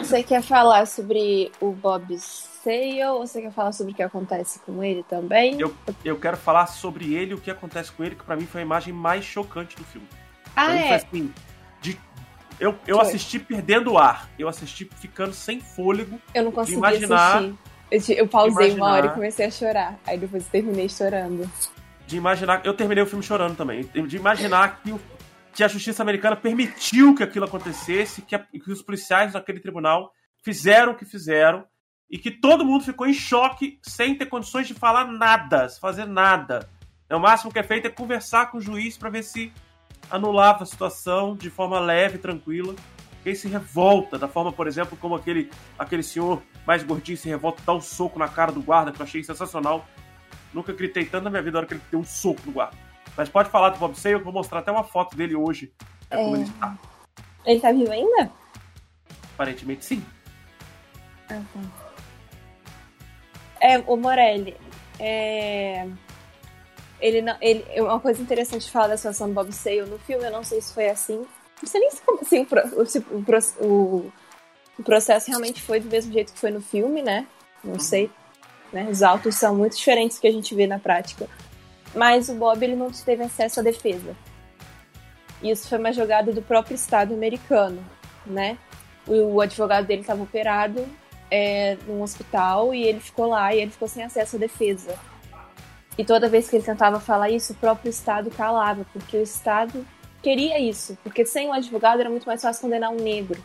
Você quer falar sobre o Bob Sale ou você quer falar sobre o que acontece com ele também? Eu, eu quero falar sobre ele e o que acontece com ele, que para mim foi a imagem mais chocante do filme. Ah, pra é? Assim, de, eu, eu assisti perdendo o ar. Eu assisti ficando sem fôlego. Eu não consegui imaginar, assistir. Eu, eu pausei imaginar, uma hora e comecei a chorar. Aí depois terminei chorando. De imaginar. Eu terminei o filme chorando também. De imaginar que, que a justiça americana permitiu que aquilo acontecesse, que, a, que os policiais daquele tribunal fizeram o que fizeram e que todo mundo ficou em choque sem ter condições de falar nada, fazer nada. É, o máximo que é feito é conversar com o juiz para ver se anulava a situação de forma leve, tranquila. Quem se revolta da forma, por exemplo, como aquele, aquele senhor mais gordinho se revolta, dá um soco na cara do guarda, que eu achei sensacional. Nunca gritei tanto na minha vida na hora que ele deu um soco no guarda. Mas pode falar do Bob Sale, eu vou mostrar até uma foto dele hoje. É, como ele está. Ele tá vivo ainda? Aparentemente sim. Ah, tá. É, o Morelli. É... Ele não, ele, uma coisa interessante de falar da situação do Bob Sale no filme, eu não sei se foi assim. Não sei nem se, assim, o, o, o, o, processo realmente foi do mesmo jeito que foi no filme, né? Não sei. Né? Os autos são muito diferentes do que a gente vê na prática. Mas o Bob ele não teve acesso à defesa. Isso foi uma jogada do próprio Estado americano, né? O, o advogado dele estava operado é, num hospital e ele ficou lá e ele ficou sem acesso à defesa. E toda vez que ele tentava falar isso, o próprio Estado calava, porque o Estado queria isso, porque sem um advogado era muito mais fácil condenar um negro.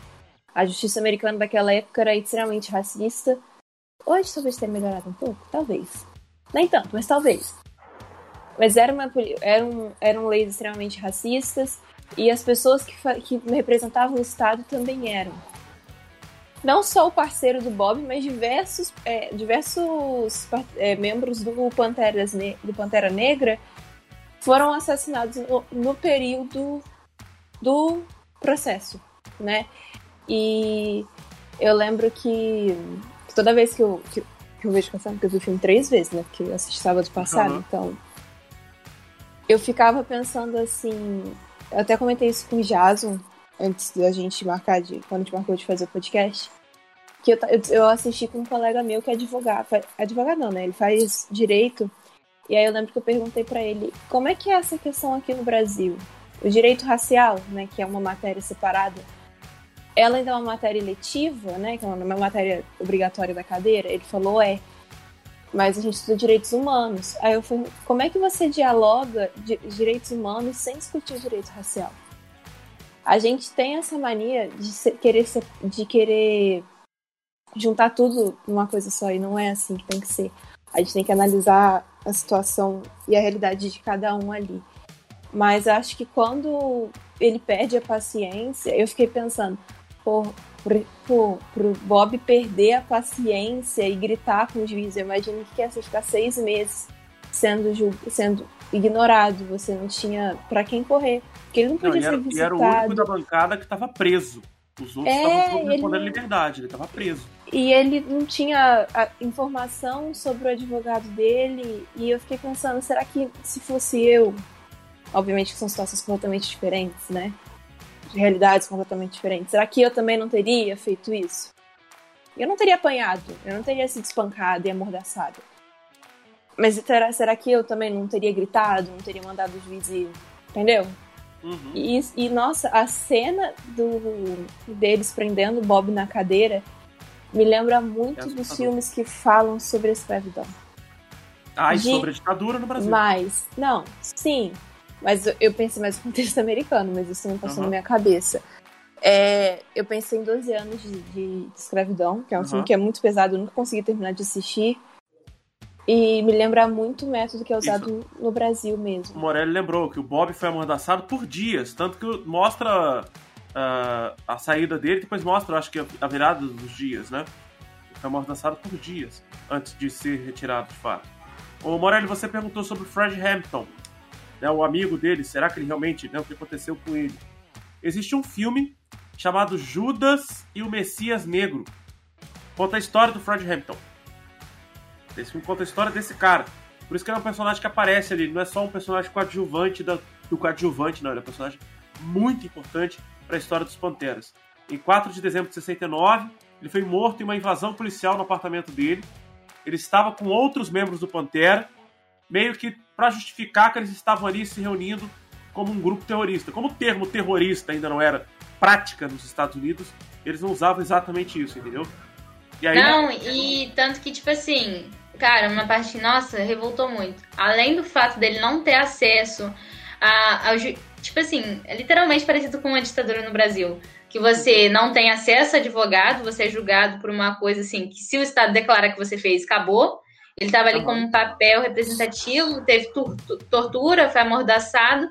A justiça americana daquela época era extremamente racista. Hoje talvez tenha melhorado um pouco, talvez. Nem tanto, mas talvez. Mas era uma, eram, eram leis extremamente racistas e as pessoas que, que representavam o Estado também eram não só o parceiro do Bob, mas diversos, é, diversos é, membros do, Panteras do Pantera Negra foram assassinados no, no, período do processo, né? E eu lembro que, que toda vez que eu, que, que eu vejo canção, porque eu vi o filme três vezes, né? Porque eu assisti sábado passado, uhum. então. Eu ficava pensando assim. Eu até comentei isso com o Jason, antes da gente marcar de. Quando a gente marcou de fazer o podcast. Que eu, eu assisti com um colega meu que é advogado. Advogado não, né? Ele faz direito. E aí eu lembro que eu perguntei para ele como é que é essa questão aqui no Brasil? O direito racial, né? Que é uma matéria separada. Ela ainda é uma matéria eletiva, né? Que é uma matéria obrigatória da cadeira. Ele falou, é. Mas a gente estuda direitos humanos. Aí eu falei, como é que você dialoga direitos humanos sem discutir direito racial? a gente tem essa mania de ser, querer, ser, de querer juntar tudo numa coisa só e não é assim que tem que ser. A gente tem que analisar a situação e a realidade de cada um ali. Mas acho que quando ele perde a paciência, eu fiquei pensando, pro, pro, pro Bob perder a paciência e gritar com o juiz, eu imagino que quer ficar seis meses sendo, sendo ignorado, você não tinha para quem correr. Porque ele não podia não, ser visitado. E era o único da bancada que estava preso. Os outros é, estavam todos ele... liberdade, ele estava preso. E ele não tinha informação sobre o advogado dele. E eu fiquei pensando, será que se fosse eu, obviamente que são situações completamente diferentes, né? De realidades completamente diferentes. Será que eu também não teria feito isso? Eu não teria apanhado, eu não teria sido espancado e amordaçado. Mas será, será que eu também não teria gritado, não teria mandado o juiz ir, entendeu? Uhum. E, e, nossa, a cena do, deles prendendo o Bob na cadeira me lembra muito é dos filmes que falam sobre a escravidão. Ah, e De... sobre a ditadura no Brasil. Mas, não, sim. Mas eu, pensei mais no contexto americano, mas isso não passou uhum. na minha cabeça. É, eu pensei em 12 anos de, de, de escravidão, que é um uhum. filme que é muito pesado, eu nunca consegui terminar de assistir. E me lembra muito o método que é usado Isso. no Brasil mesmo. O Morelli lembrou que o Bob foi amordaçado por dias, tanto que mostra uh, a saída dele, depois mostra, acho que a virada dos dias, né? Ele foi amordaçado por dias, antes de ser retirado de fato. O Morelli, você perguntou sobre o Fred Hampton, né, o amigo dele, será que ele realmente, né, o que aconteceu com ele? Existe um filme chamado Judas e o Messias Negro. Conta a história do Fred Hampton. Esse filme conta a história desse cara. Por isso que ele é um personagem que aparece ali. Não é só um personagem coadjuvante da, do coadjuvante, não. Ele é um personagem muito importante para a história dos Panteras. Em 4 de dezembro de 69, ele foi morto em uma invasão policial no apartamento dele. Ele estava com outros membros do Pantera, meio que para justificar que eles estavam ali se reunindo como um grupo terrorista. Como o termo terrorista ainda não era prática nos Estados Unidos, eles não usavam exatamente isso, entendeu? E aí, não, e tanto que, tipo assim, Cara, uma parte, nossa, revoltou muito. Além do fato dele não ter acesso a, ao. Tipo assim, é literalmente parecido com uma ditadura no Brasil. Que você não tem acesso a advogado, você é julgado por uma coisa assim, que se o Estado declarar que você fez, acabou. Ele estava ali uhum. como um papel representativo, teve tortura, foi amordaçado.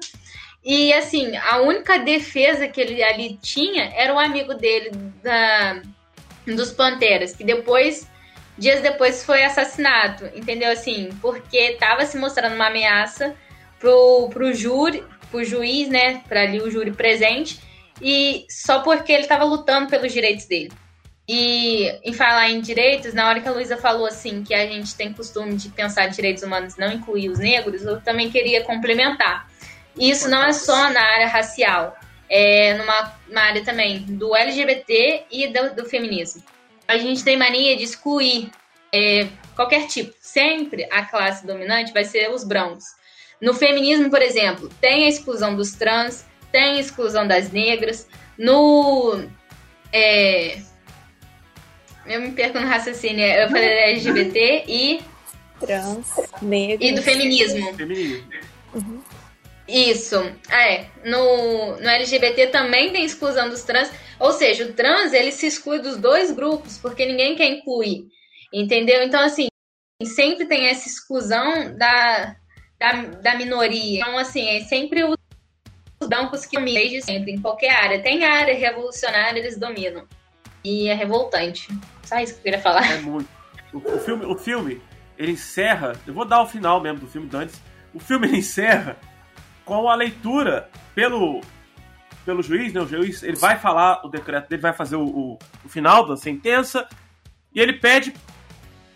E assim, a única defesa que ele ali tinha era o amigo dele da, dos Panteras, que depois, dias depois, foi assassinado, entendeu? Assim, porque estava se mostrando uma ameaça pro, pro júri, pro juiz, né? Para ali o júri presente, e só porque ele estava lutando pelos direitos dele. E em falar em direitos, na hora que a Luísa falou assim que a gente tem costume de pensar direitos humanos não incluir os negros, eu também queria complementar. Isso não é só na área racial, é numa área também do LGBT e do, do, feminismo. A gente tem mania de excluir é, qualquer tipo. Sempre a classe dominante vai ser os brancos. No feminismo, por exemplo, tem a exclusão dos trans, tem a exclusão das negras. No. É, eu me perco no raciocínio. Eu falei LGBT e. Trans, negro. E do feminismo. Feminismo. Uhum. Isso, é. No, no LGBT também tem exclusão dos trans. Ou seja, o trans ele se exclui dos dois grupos, porque ninguém quer incluir. Entendeu? Então, assim, sempre tem essa exclusão da, da, da minoria. Então, assim, é sempre os brancos que dominam desde sempre, em qualquer área. Tem área revolucionária, eles dominam. E é revoltante. Só isso que eu queria falar. É muito. O, o filme, o filme, ele encerra. Eu vou dar o final mesmo do filme Dantes. O filme encerra com a leitura pelo, pelo juiz, né? O juiz ele vai falar o decreto dele, vai fazer o, o, o final da sentença e ele pede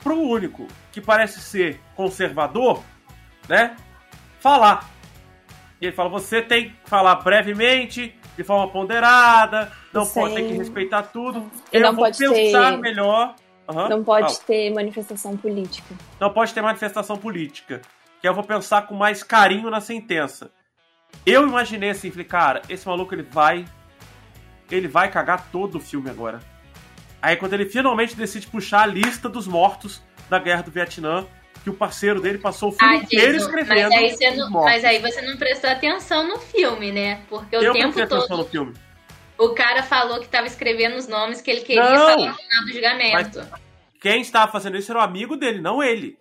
pro único que parece ser conservador, né? Falar. E ele fala: você tem que falar brevemente, de forma ponderada, não Sem... pode ter que respeitar tudo. E eu não vou pode pensar ter... melhor. Uhum. Não pode Fala. ter manifestação política. Não pode ter manifestação política. Que eu vou pensar com mais carinho na sentença. Eu imaginei assim, falei, cara, esse maluco ele vai. Ele vai cagar todo o filme agora. Aí quando ele finalmente decide puxar a lista dos mortos da guerra do Vietnã, que o parceiro dele passou o filme inteiro escrevendo. Mas aí, você não, mas aí você não prestou atenção no filme, né? Porque o eu tempo todo. Atenção no filme. O cara falou que estava escrevendo os nomes que ele queria não, falar no final do julgamento. Quem estava fazendo isso era o amigo dele, não ele.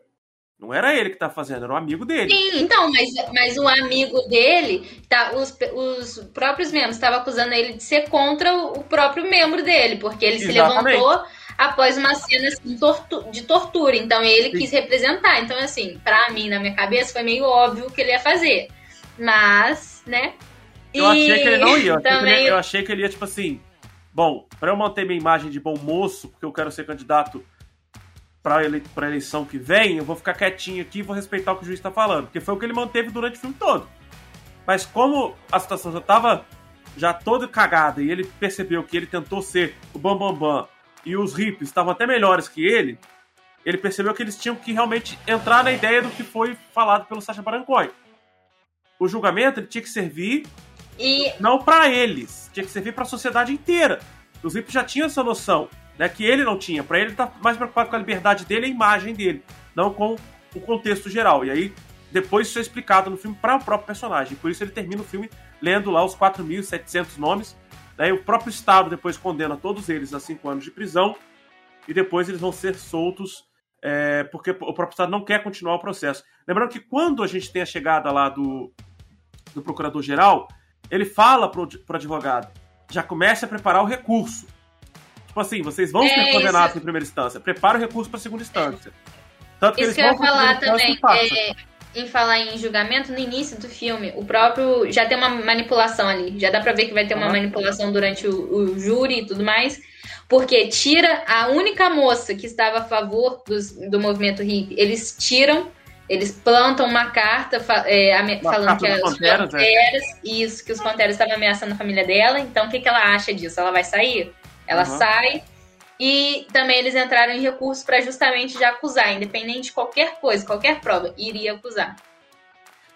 Não era ele que tá fazendo, era o amigo dele. Sim, então, mas, mas o amigo dele, tá, os, os próprios membros estavam acusando ele de ser contra o, próprio membro dele, porque ele Exatamente. se levantou após uma cena assim, tortu de tortura. Então ele Sim. quis representar. Então, assim, pra mim, na minha cabeça, foi meio óbvio o que ele ia fazer. Mas, né? Eu e... achei que ele não ia. Eu, também... achei ele, eu achei que ele ia, tipo assim. Bom, para eu manter minha imagem de bom moço, porque eu quero ser candidato para ele, a eleição que vem, eu vou ficar quietinho aqui e vou respeitar o que o juiz está falando. Porque foi o que ele manteve durante o filme todo. Mas como a situação já estava já toda cagada e ele percebeu que ele tentou ser o Bambambam Bam Bam, e os hippies estavam até melhores que ele, ele percebeu que eles tinham que realmente entrar na ideia do que foi falado pelo Sacha Baron Cohen. O julgamento ele tinha que servir e... não para eles, tinha que servir para a sociedade inteira. Os hippies já tinham essa noção né, que ele não tinha. Para ele, tá mais preocupado com a liberdade dele e a imagem dele, não com o contexto geral. E aí, depois isso é explicado no filme para o próprio personagem. Por isso ele termina o filme lendo lá os 4.700 nomes. Né, o próprio Estado depois condena todos eles a cinco anos de prisão. E depois eles vão ser soltos é, porque o próprio Estado não quer continuar o processo. Lembrando que quando a gente tem a chegada lá do, do procurador-geral, ele fala para o advogado, já comece a preparar o recurso. Tipo assim, vocês vão é ser condenados em primeira instância. Prepara o recurso para segunda instância. Tanto que isso que eu ia falar também. É, em falar em julgamento, no início do filme, o próprio. Já tem uma manipulação ali. Já dá pra ver que vai ter uma uhum. manipulação durante o, o, júri e tudo mais. Porque tira a única moça que estava a favor dos, do movimento hippie. Eles tiram, eles plantam uma carta é, uma falando carta que as panteras, panteras é. isso, que os panteras estavam ameaçando a família dela. Então, o que, que ela acha disso? Ela vai sair? Ela uhum. sai e também eles entraram em recurso para justamente já acusar, independente de qualquer coisa, qualquer prova, iria acusar.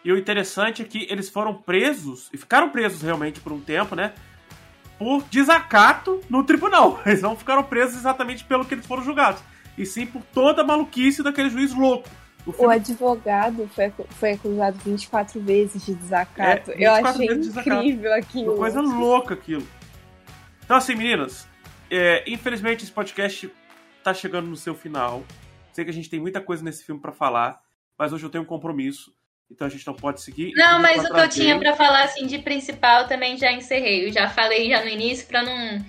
E o interessante é que eles foram presos, e ficaram presos realmente por um tempo, né? Por desacato no tribunal. Eles não ficaram presos exatamente pelo que eles foram julgados, e sim por toda a maluquice daquele juiz louco. O, filme... o advogado foi, foi acusado 24 vezes de desacato. É, Eu achei incrível aquilo. Uma coisa louca aquilo. Então, assim, meninas, é, infelizmente, esse podcast tá chegando no seu final. Sei que a gente tem muita coisa nesse filme para falar, mas hoje eu tenho um compromisso. então a gente não pode seguir. Não, mas o que eu tinha para falar assim de principal também já encerrei. Eu já falei já no início para não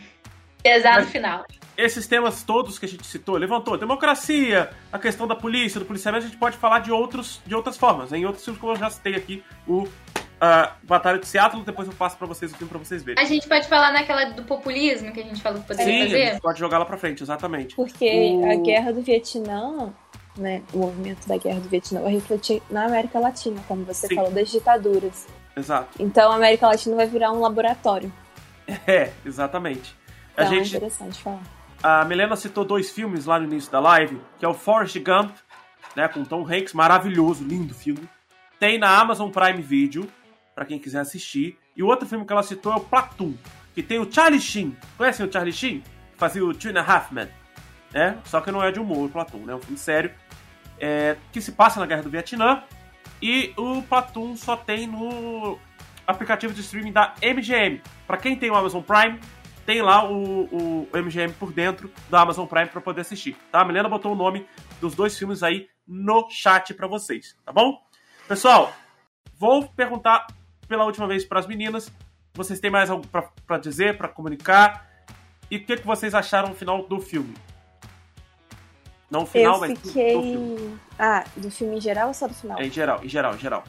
pesar no final. Esses temas todos que a gente citou, levantou democracia, a questão da polícia, do policiamento, a gente pode falar de, outros, de outras formas. Em outros filmes, como eu já citei aqui, o uh, Batalha de Seattle, depois eu passo para vocês o filme para vocês verem. A gente pode falar naquela do populismo que a gente falou que poderia Sim, fazer? a gente pode jogar lá para frente, exatamente. Porque o... a guerra do Vietnã né, o movimento da guerra do Vietnã vai refletir na América Latina, como você Sim. falou, das ditaduras. Exato. Então a América Latina vai virar um laboratório. É, exatamente. Então a gente, é interessante falar. A Milena citou dois filmes lá no início da live, que é o Forrest Gump, né, com Tom Hanks, maravilhoso, lindo filme. Tem na Amazon Prime Video, para quem quiser assistir. E o outro filme que ela citou é o Platoon, que tem o Charlie Sheen. Conhecem o Charlie Sheen? Fazia o Two and Half. Né? Só que não é de humor, o Platoon, né? É um filme sério é, que se passa na Guerra do Vietnã. E o Platoon só tem no aplicativo de streaming da MGM. Para quem tem o Amazon Prime, tem lá o, o, o MGM por dentro do Amazon Prime para poder assistir. Tá? A Milena botou o nome dos dois filmes aí no chat para vocês, tá bom? Pessoal, vou perguntar pela última vez para as meninas. Vocês têm mais algo para dizer, para comunicar? E o que, que vocês acharam no final do filme? Não o final, eu mas fiquei... do filme. Ah, do filme em geral ou só do final? É, em geral, em geral, em geral.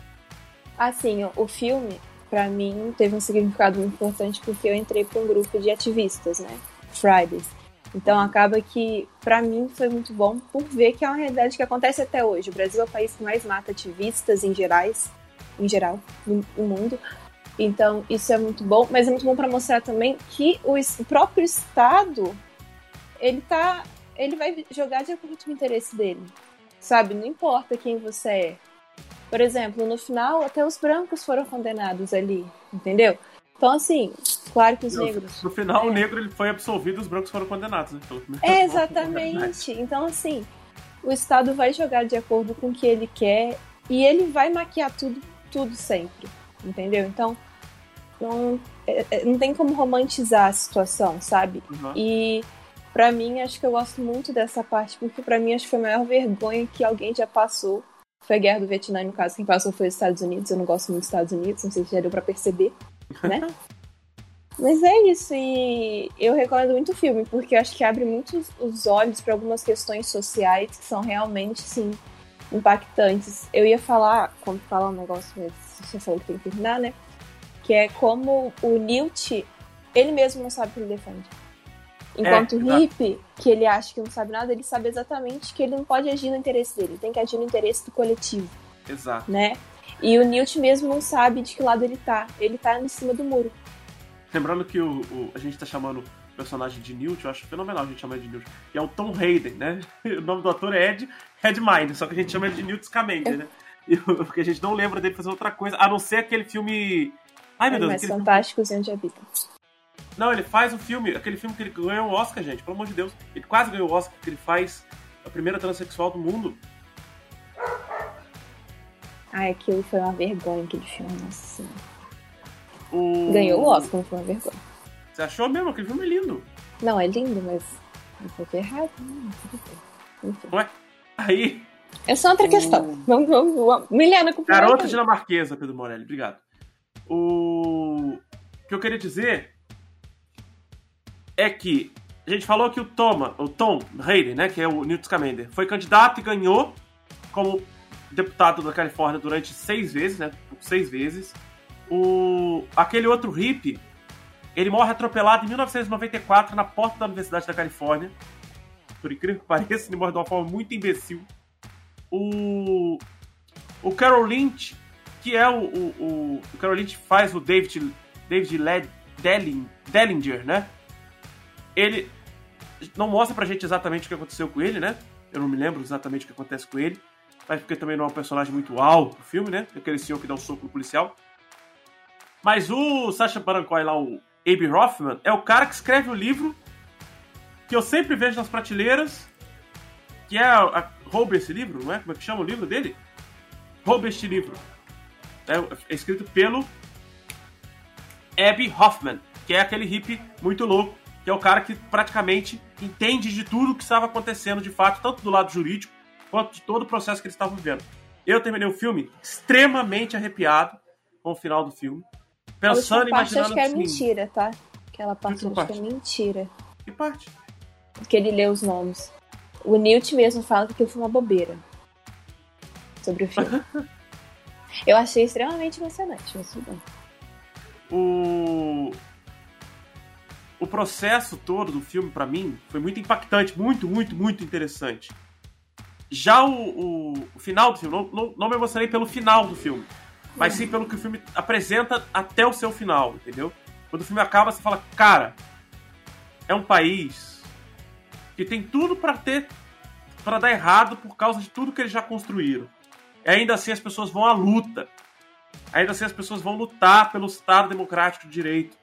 Assim, o, filme, pra mim, teve um significado muito importante porque eu entrei pra um grupo de ativistas, né? Fridays. Então acaba que, pra mim, foi muito bom por ver que é uma realidade que acontece até hoje. O Brasil é o país que mais mata ativistas em gerais, em geral, no, no mundo. Então, isso é muito bom, mas é muito bom para mostrar também que o, o próprio Estado ele tá ele vai jogar de acordo com o interesse dele. Sabe? Não importa quem você é. Por exemplo, no final, até os brancos foram condenados ali, entendeu? Então, assim, claro que os negros. No final, É. o negro ele foi absolvido e os brancos foram condenados. Né? Menos. É, exatamente. Então, assim, o Estado vai jogar de acordo com o que ele quer e ele vai maquiar tudo, tudo sempre, entendeu? Então, não, é- é- não tem como romantizar a situação, sabe? Uhum. E pra mim, acho que eu gosto muito dessa parte, porque pra mim acho que foi a maior vergonha que alguém já passou. Foi a guerra do Vietnã, no caso, quem passou foi os Estados Unidos. Eu não gosto muito dos Estados Unidos, não sei se já deu pra perceber, né? Mas é isso, e eu recomendo muito o filme, porque eu acho que abre muito os- os olhos para algumas questões sociais que são realmente, sim, impactantes. Eu ia falar, quando falar um negócio, mas você falou que tem que terminar, né? Que é como o Newt, ele mesmo não sabe o que ele defende. Enquanto o exato. hippie, que ele acha que não sabe nada, ele sabe exatamente que ele não pode agir no interesse dele, ele tem que agir no interesse do coletivo, Exato. né? E o Newt mesmo não sabe de que lado ele tá. Ele tá em cima do muro. Lembrando que o, o- a gente tá chamando o personagem de Newt, eu acho fenomenal a gente chamar ele de Newt. E é o Tom Hayden, né? O nome do ator é Ed Redmayne, só que a gente chama ele de Newt Scamander, né? Porque a gente não lembra dele fazer outra coisa, a não ser aquele filme... Ai, meu Deus, Animais aquele filme- Fantásticos e Onde Habitam. Não, ele faz o filme, aquele filme que ele ganhou o Oscar, gente, pelo amor de Deus. Ele quase ganhou o Oscar, que ele faz a primeira transexual do mundo. Ai, aquilo foi uma vergonha, aquele filme, nossa senhora. O... Ganhou o Oscar, não foi uma vergonha. Você achou mesmo? Aquele filme é lindo. Não, é lindo, mas um pouco errado, né? Tudo bem. Enfim. Não é? Aí, É só outra O- questão. Vamos, vamos, vamos. Milena, com Garota dinamarquesa, Pedro Morelli, obrigado. O... o que eu queria dizer é que a gente falou que o Toma, o Tom Hayden, né, que é o Newt Scamander, foi candidato e ganhou como deputado da Califórnia durante seis vezes, né, seis vezes. O... Aquele outro hippie, ele morre atropelado em 1994 na porta da Universidade da Califórnia. Por incrível que pareça, ele morre de uma forma muito imbecil. O o Carol Lynch, que é o. O, o, Carol Lynch faz o David, David Led, Delling, Dellinger, né? Ele não mostra pra gente exatamente o que aconteceu com ele, né? Eu não me lembro exatamente o que acontece com ele. Mas porque também não é um personagem muito alto do filme, né? Aquele senhor que dá um soco no policial. Mas o Sacha Baron lá, o Abe Hoffman, é o cara que escreve o livro que eu sempre vejo nas prateleiras, que é a, a, rouba esse livro, não é? Como é que chama o livro dele? Rouba este livro. É, é escrito pelo Abby Hoffman, que é aquele hippie muito louco, que é o cara que praticamente entende de tudo o que estava acontecendo de fato, tanto do lado jurídico quanto de todo o processo que eles estavam vivendo. Eu terminei o filme extremamente arrepiado com o final do filme. Pensando e imaginando. Acho que é mentira, tá? Aquela parte acho parte? que é mentira. Que parte? Que ele lê os nomes. O Newt mesmo fala que aquilo foi uma bobeira. Sobre o filme. Eu achei extremamente emocionante, mas tudo bem. O o processo todo do filme, para mim, foi muito impactante, muito, muito, muito interessante. Já o, o, o final do filme, não, não, não, me emocionei pelo final do filme, mas sim pelo que o filme apresenta até o seu final, entendeu? Quando o filme acaba, você fala, cara, é um país que tem tudo para ter, para dar errado por causa de tudo que eles já construíram. E ainda assim as pessoas vão à luta. Ainda assim as pessoas vão lutar pelo Estado Democrático de Direito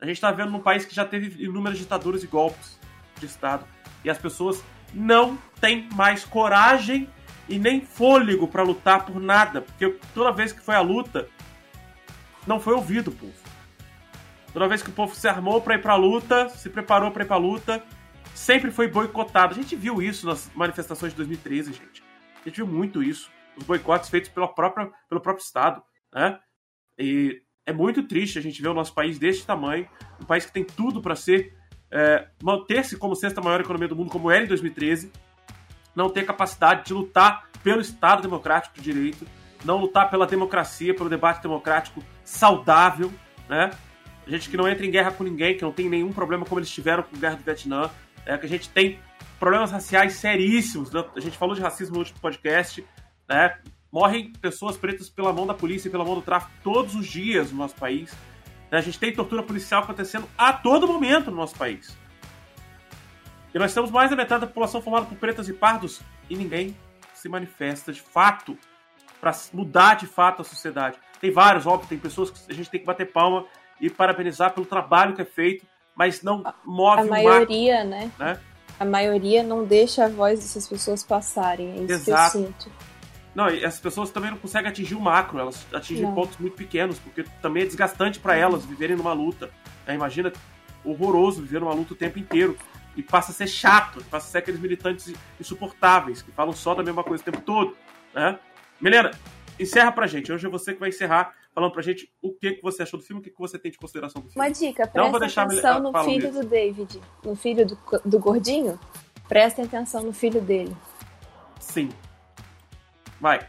a gente está vendo num país que já teve inúmeras ditaduras e golpes de Estado. E as pessoas não têm mais coragem e nem fôlego para lutar por nada. Porque toda vez que foi a luta, não foi ouvido o povo. Toda vez que o povo se armou para ir para a luta, se preparou para ir para a luta, sempre foi boicotado. A gente viu isso nas manifestações de 2013, gente. A gente viu muito isso. Os boicotes feitos pela própria, pelo próprio Estado. Né? E é muito triste a gente ver o nosso país deste tamanho, um país que tem tudo para ser é, manter-se como sexta maior economia do mundo, como era em 2013, não ter capacidade de lutar pelo Estado democrático de direito, não lutar pela democracia, pelo debate democrático saudável, né? A gente que não entra em guerra com ninguém, que não tem nenhum problema como eles tiveram com a guerra do Vietnã, é, que a gente tem problemas raciais seríssimos. Né? A gente falou de racismo no último podcast, né? Morrem pessoas pretas pela mão da polícia e pela mão do tráfico todos os dias no nosso país. Né? A gente tem tortura policial acontecendo a todo momento no nosso país. E nós temos mais da metade da população formada por pretas e pardos e ninguém se manifesta de fato para mudar de fato a sociedade. Tem vários, óbvio, tem pessoas que a gente tem que bater palma e parabenizar pelo trabalho que é feito, mas não move a maioria, né? né? A maioria não deixa a voz dessas pessoas passarem. É isso Exato. que eu sinto. Não, e as pessoas também não conseguem atingir o macro, elas atingem não. pontos muito pequenos, porque também é desgastante para elas viverem numa luta. É, imagina, horroroso viver numa luta o tempo inteiro. E passa a ser chato, passa a ser aqueles militantes insuportáveis, que falam só da mesma coisa o tempo todo. Né? Milena, encerra pra gente. Hoje é você que vai encerrar falando pra gente o que, que você achou do filme, o que, que você tem de consideração do filme. Uma dica, presta atenção no filho mesmo. do David, no filho do, do gordinho. Presta atenção no filho dele. Sim, Vai.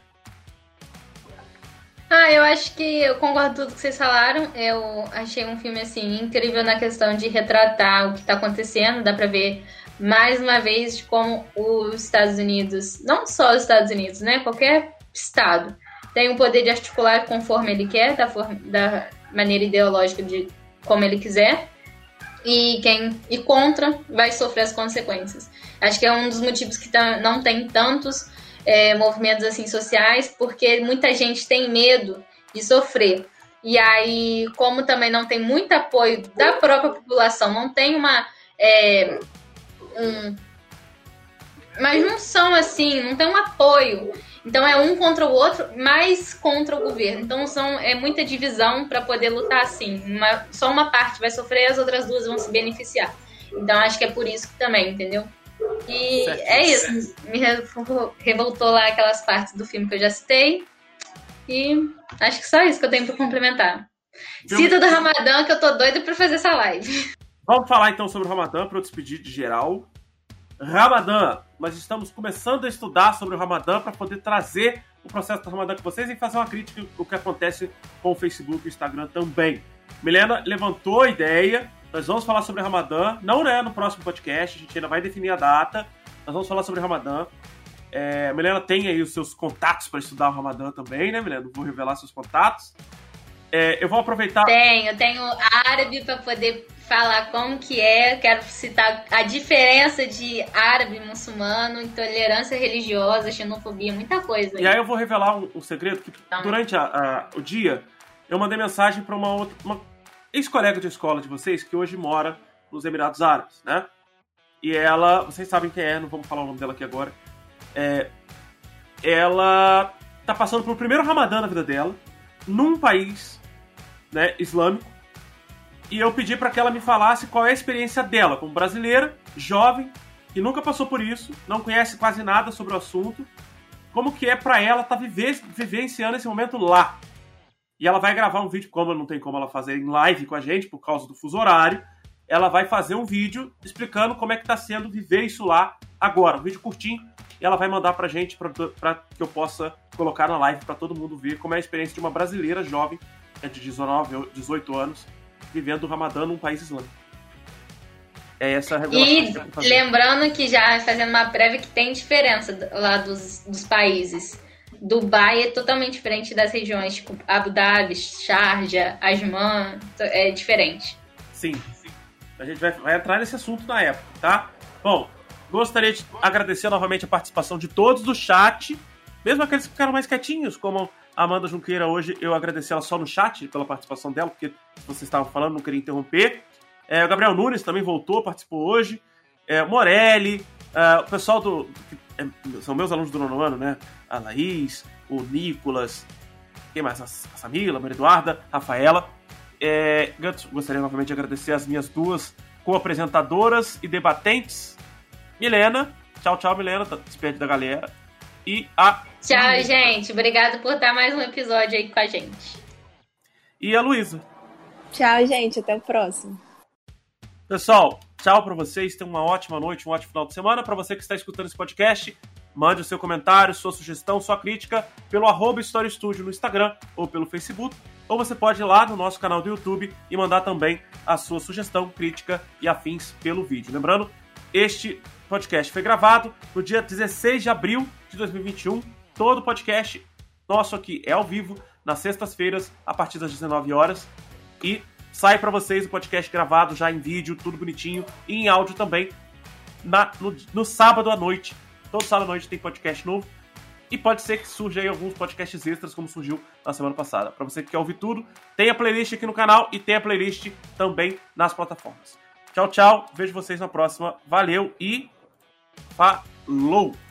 Ah, eu acho que eu concordo com tudo que vocês falaram. Eu achei um filme assim incrível na questão de retratar o que está acontecendo. Dá para ver mais uma vez de como os Estados Unidos, não só os Estados Unidos, né, qualquer estado tem o poder de articular conforme ele quer, da, forma, da maneira ideológica de como ele quiser. E quem e contra vai sofrer as consequências. Acho que é um dos motivos que tá, não tem tantos é, movimentos assim sociais, porque muita gente tem medo de sofrer. E aí, como também não tem muito apoio da própria população, não tem uma. É, um, mas não são assim, não tem um apoio. Então é um contra o outro, mais contra o governo. Então são, é muita divisão para poder lutar assim. Uma, só uma parte vai sofrer, as outras duas vão se beneficiar. Então acho que é por isso que também, entendeu? E certo. é isso. Me revoltou lá aquelas partes do filme que eu já citei. E acho que só isso que eu tenho pra complementar. Filme... Cita do Ramadã, que eu tô doida pra fazer essa live. Vamos falar então sobre o Ramadã para eu despedir de geral. Ramadã, nós estamos começando a estudar sobre o Ramadã para poder trazer o processo do Ramadã com vocês e fazer uma crítica do que acontece com o Facebook e o Instagram também. Milena levantou a ideia nós vamos falar sobre Ramadã, não né, no próximo podcast, a gente ainda vai definir a data. Nós vamos falar sobre Ramadã. É, a Milena tem aí os seus contatos para estudar o Ramadã também, né, Milena? Vou revelar seus contatos. É, eu vou aproveitar. Tenho, tenho árabe para poder falar como que é. Quero citar a diferença de árabe muçulmano, intolerância religiosa, xenofobia, muita coisa. Aí. E aí eu vou revelar um, um segredo que então. durante a, a, o dia eu mandei mensagem para uma outra, uma ex-colega de escola de vocês que hoje mora nos Emirados Árabes, né? E ela, vocês sabem quem é, não vamos falar o nome dela aqui agora. É, ela tá passando pelo primeiro Ramadã na vida dela, num país né, islâmico. E eu pedi para que ela me falasse qual é a experiência dela como brasileira, jovem, que nunca passou por isso, não conhece quase nada sobre o assunto, como que é para ela estar tá vivenciando esse momento lá. E ela vai gravar um vídeo, como não tem como ela fazer em live com a gente por causa do fuso horário, ela vai fazer um vídeo explicando como é que está sendo viver isso lá agora. Um vídeo curtinho, e ela vai mandar pra gente para que eu possa colocar na live para todo mundo ver como é a experiência de uma brasileira jovem, é de 19, 18 anos, vivendo o Ramadã num país islâmico. É essa a. E que lembrando que já fazendo uma prévia que tem diferença lá dos, dos países. Dubai é totalmente diferente das regiões, tipo Abu Dhabi, Sharjah, Asman, é diferente. Sim, sim. A gente vai, vai entrar nesse assunto na época, tá? Bom, gostaria de agradecer novamente a participação de todos do chat, mesmo aqueles que ficaram mais quietinhos, como Amanda Junqueira hoje, eu agradeci ela só no chat pela participação dela, porque vocês estavam falando, não queria interromper. É, o Gabriel Nunes também voltou, participou hoje. É, Morelli, é, o pessoal do. É, são meus alunos do nono ano, né? A Laís, o Nicolas, quem mais? A, Samila, a Maria Eduarda, Rafaela. É, gostaria novamente de agradecer as minhas duas co-apresentadoras e debatentes. Milena, tchau, tchau, Milena, tá despede da galera. E a. Tchau, gente. Obrigado por estar mais um episódio aí com a gente. E a Luísa. Tchau, gente. Até o próximo. Pessoal, tchau para vocês. Tenham uma ótima noite, um ótimo final de semana. Para você que está escutando esse podcast, mande o seu comentário, sua sugestão, sua crítica pelo arroba Story Studio no Instagram ou pelo Facebook. Ou você pode ir lá no nosso canal do YouTube e mandar também a sua sugestão, crítica e afins pelo vídeo. Lembrando, este podcast foi gravado no dia 16 de abril de 2021. Todo podcast nosso aqui é ao vivo, nas sextas-feiras, a partir das 19 horas. E Sai para vocês o podcast gravado já em vídeo, tudo bonitinho, e em áudio também, na, no, no sábado à noite. Todo sábado à noite tem podcast novo. E pode ser que surja aí alguns podcasts extras, como surgiu na semana passada. Para você que quer ouvir tudo, tem a playlist aqui no canal e tem a playlist também nas plataformas. Tchau, tchau. Vejo vocês na próxima. Valeu e falou!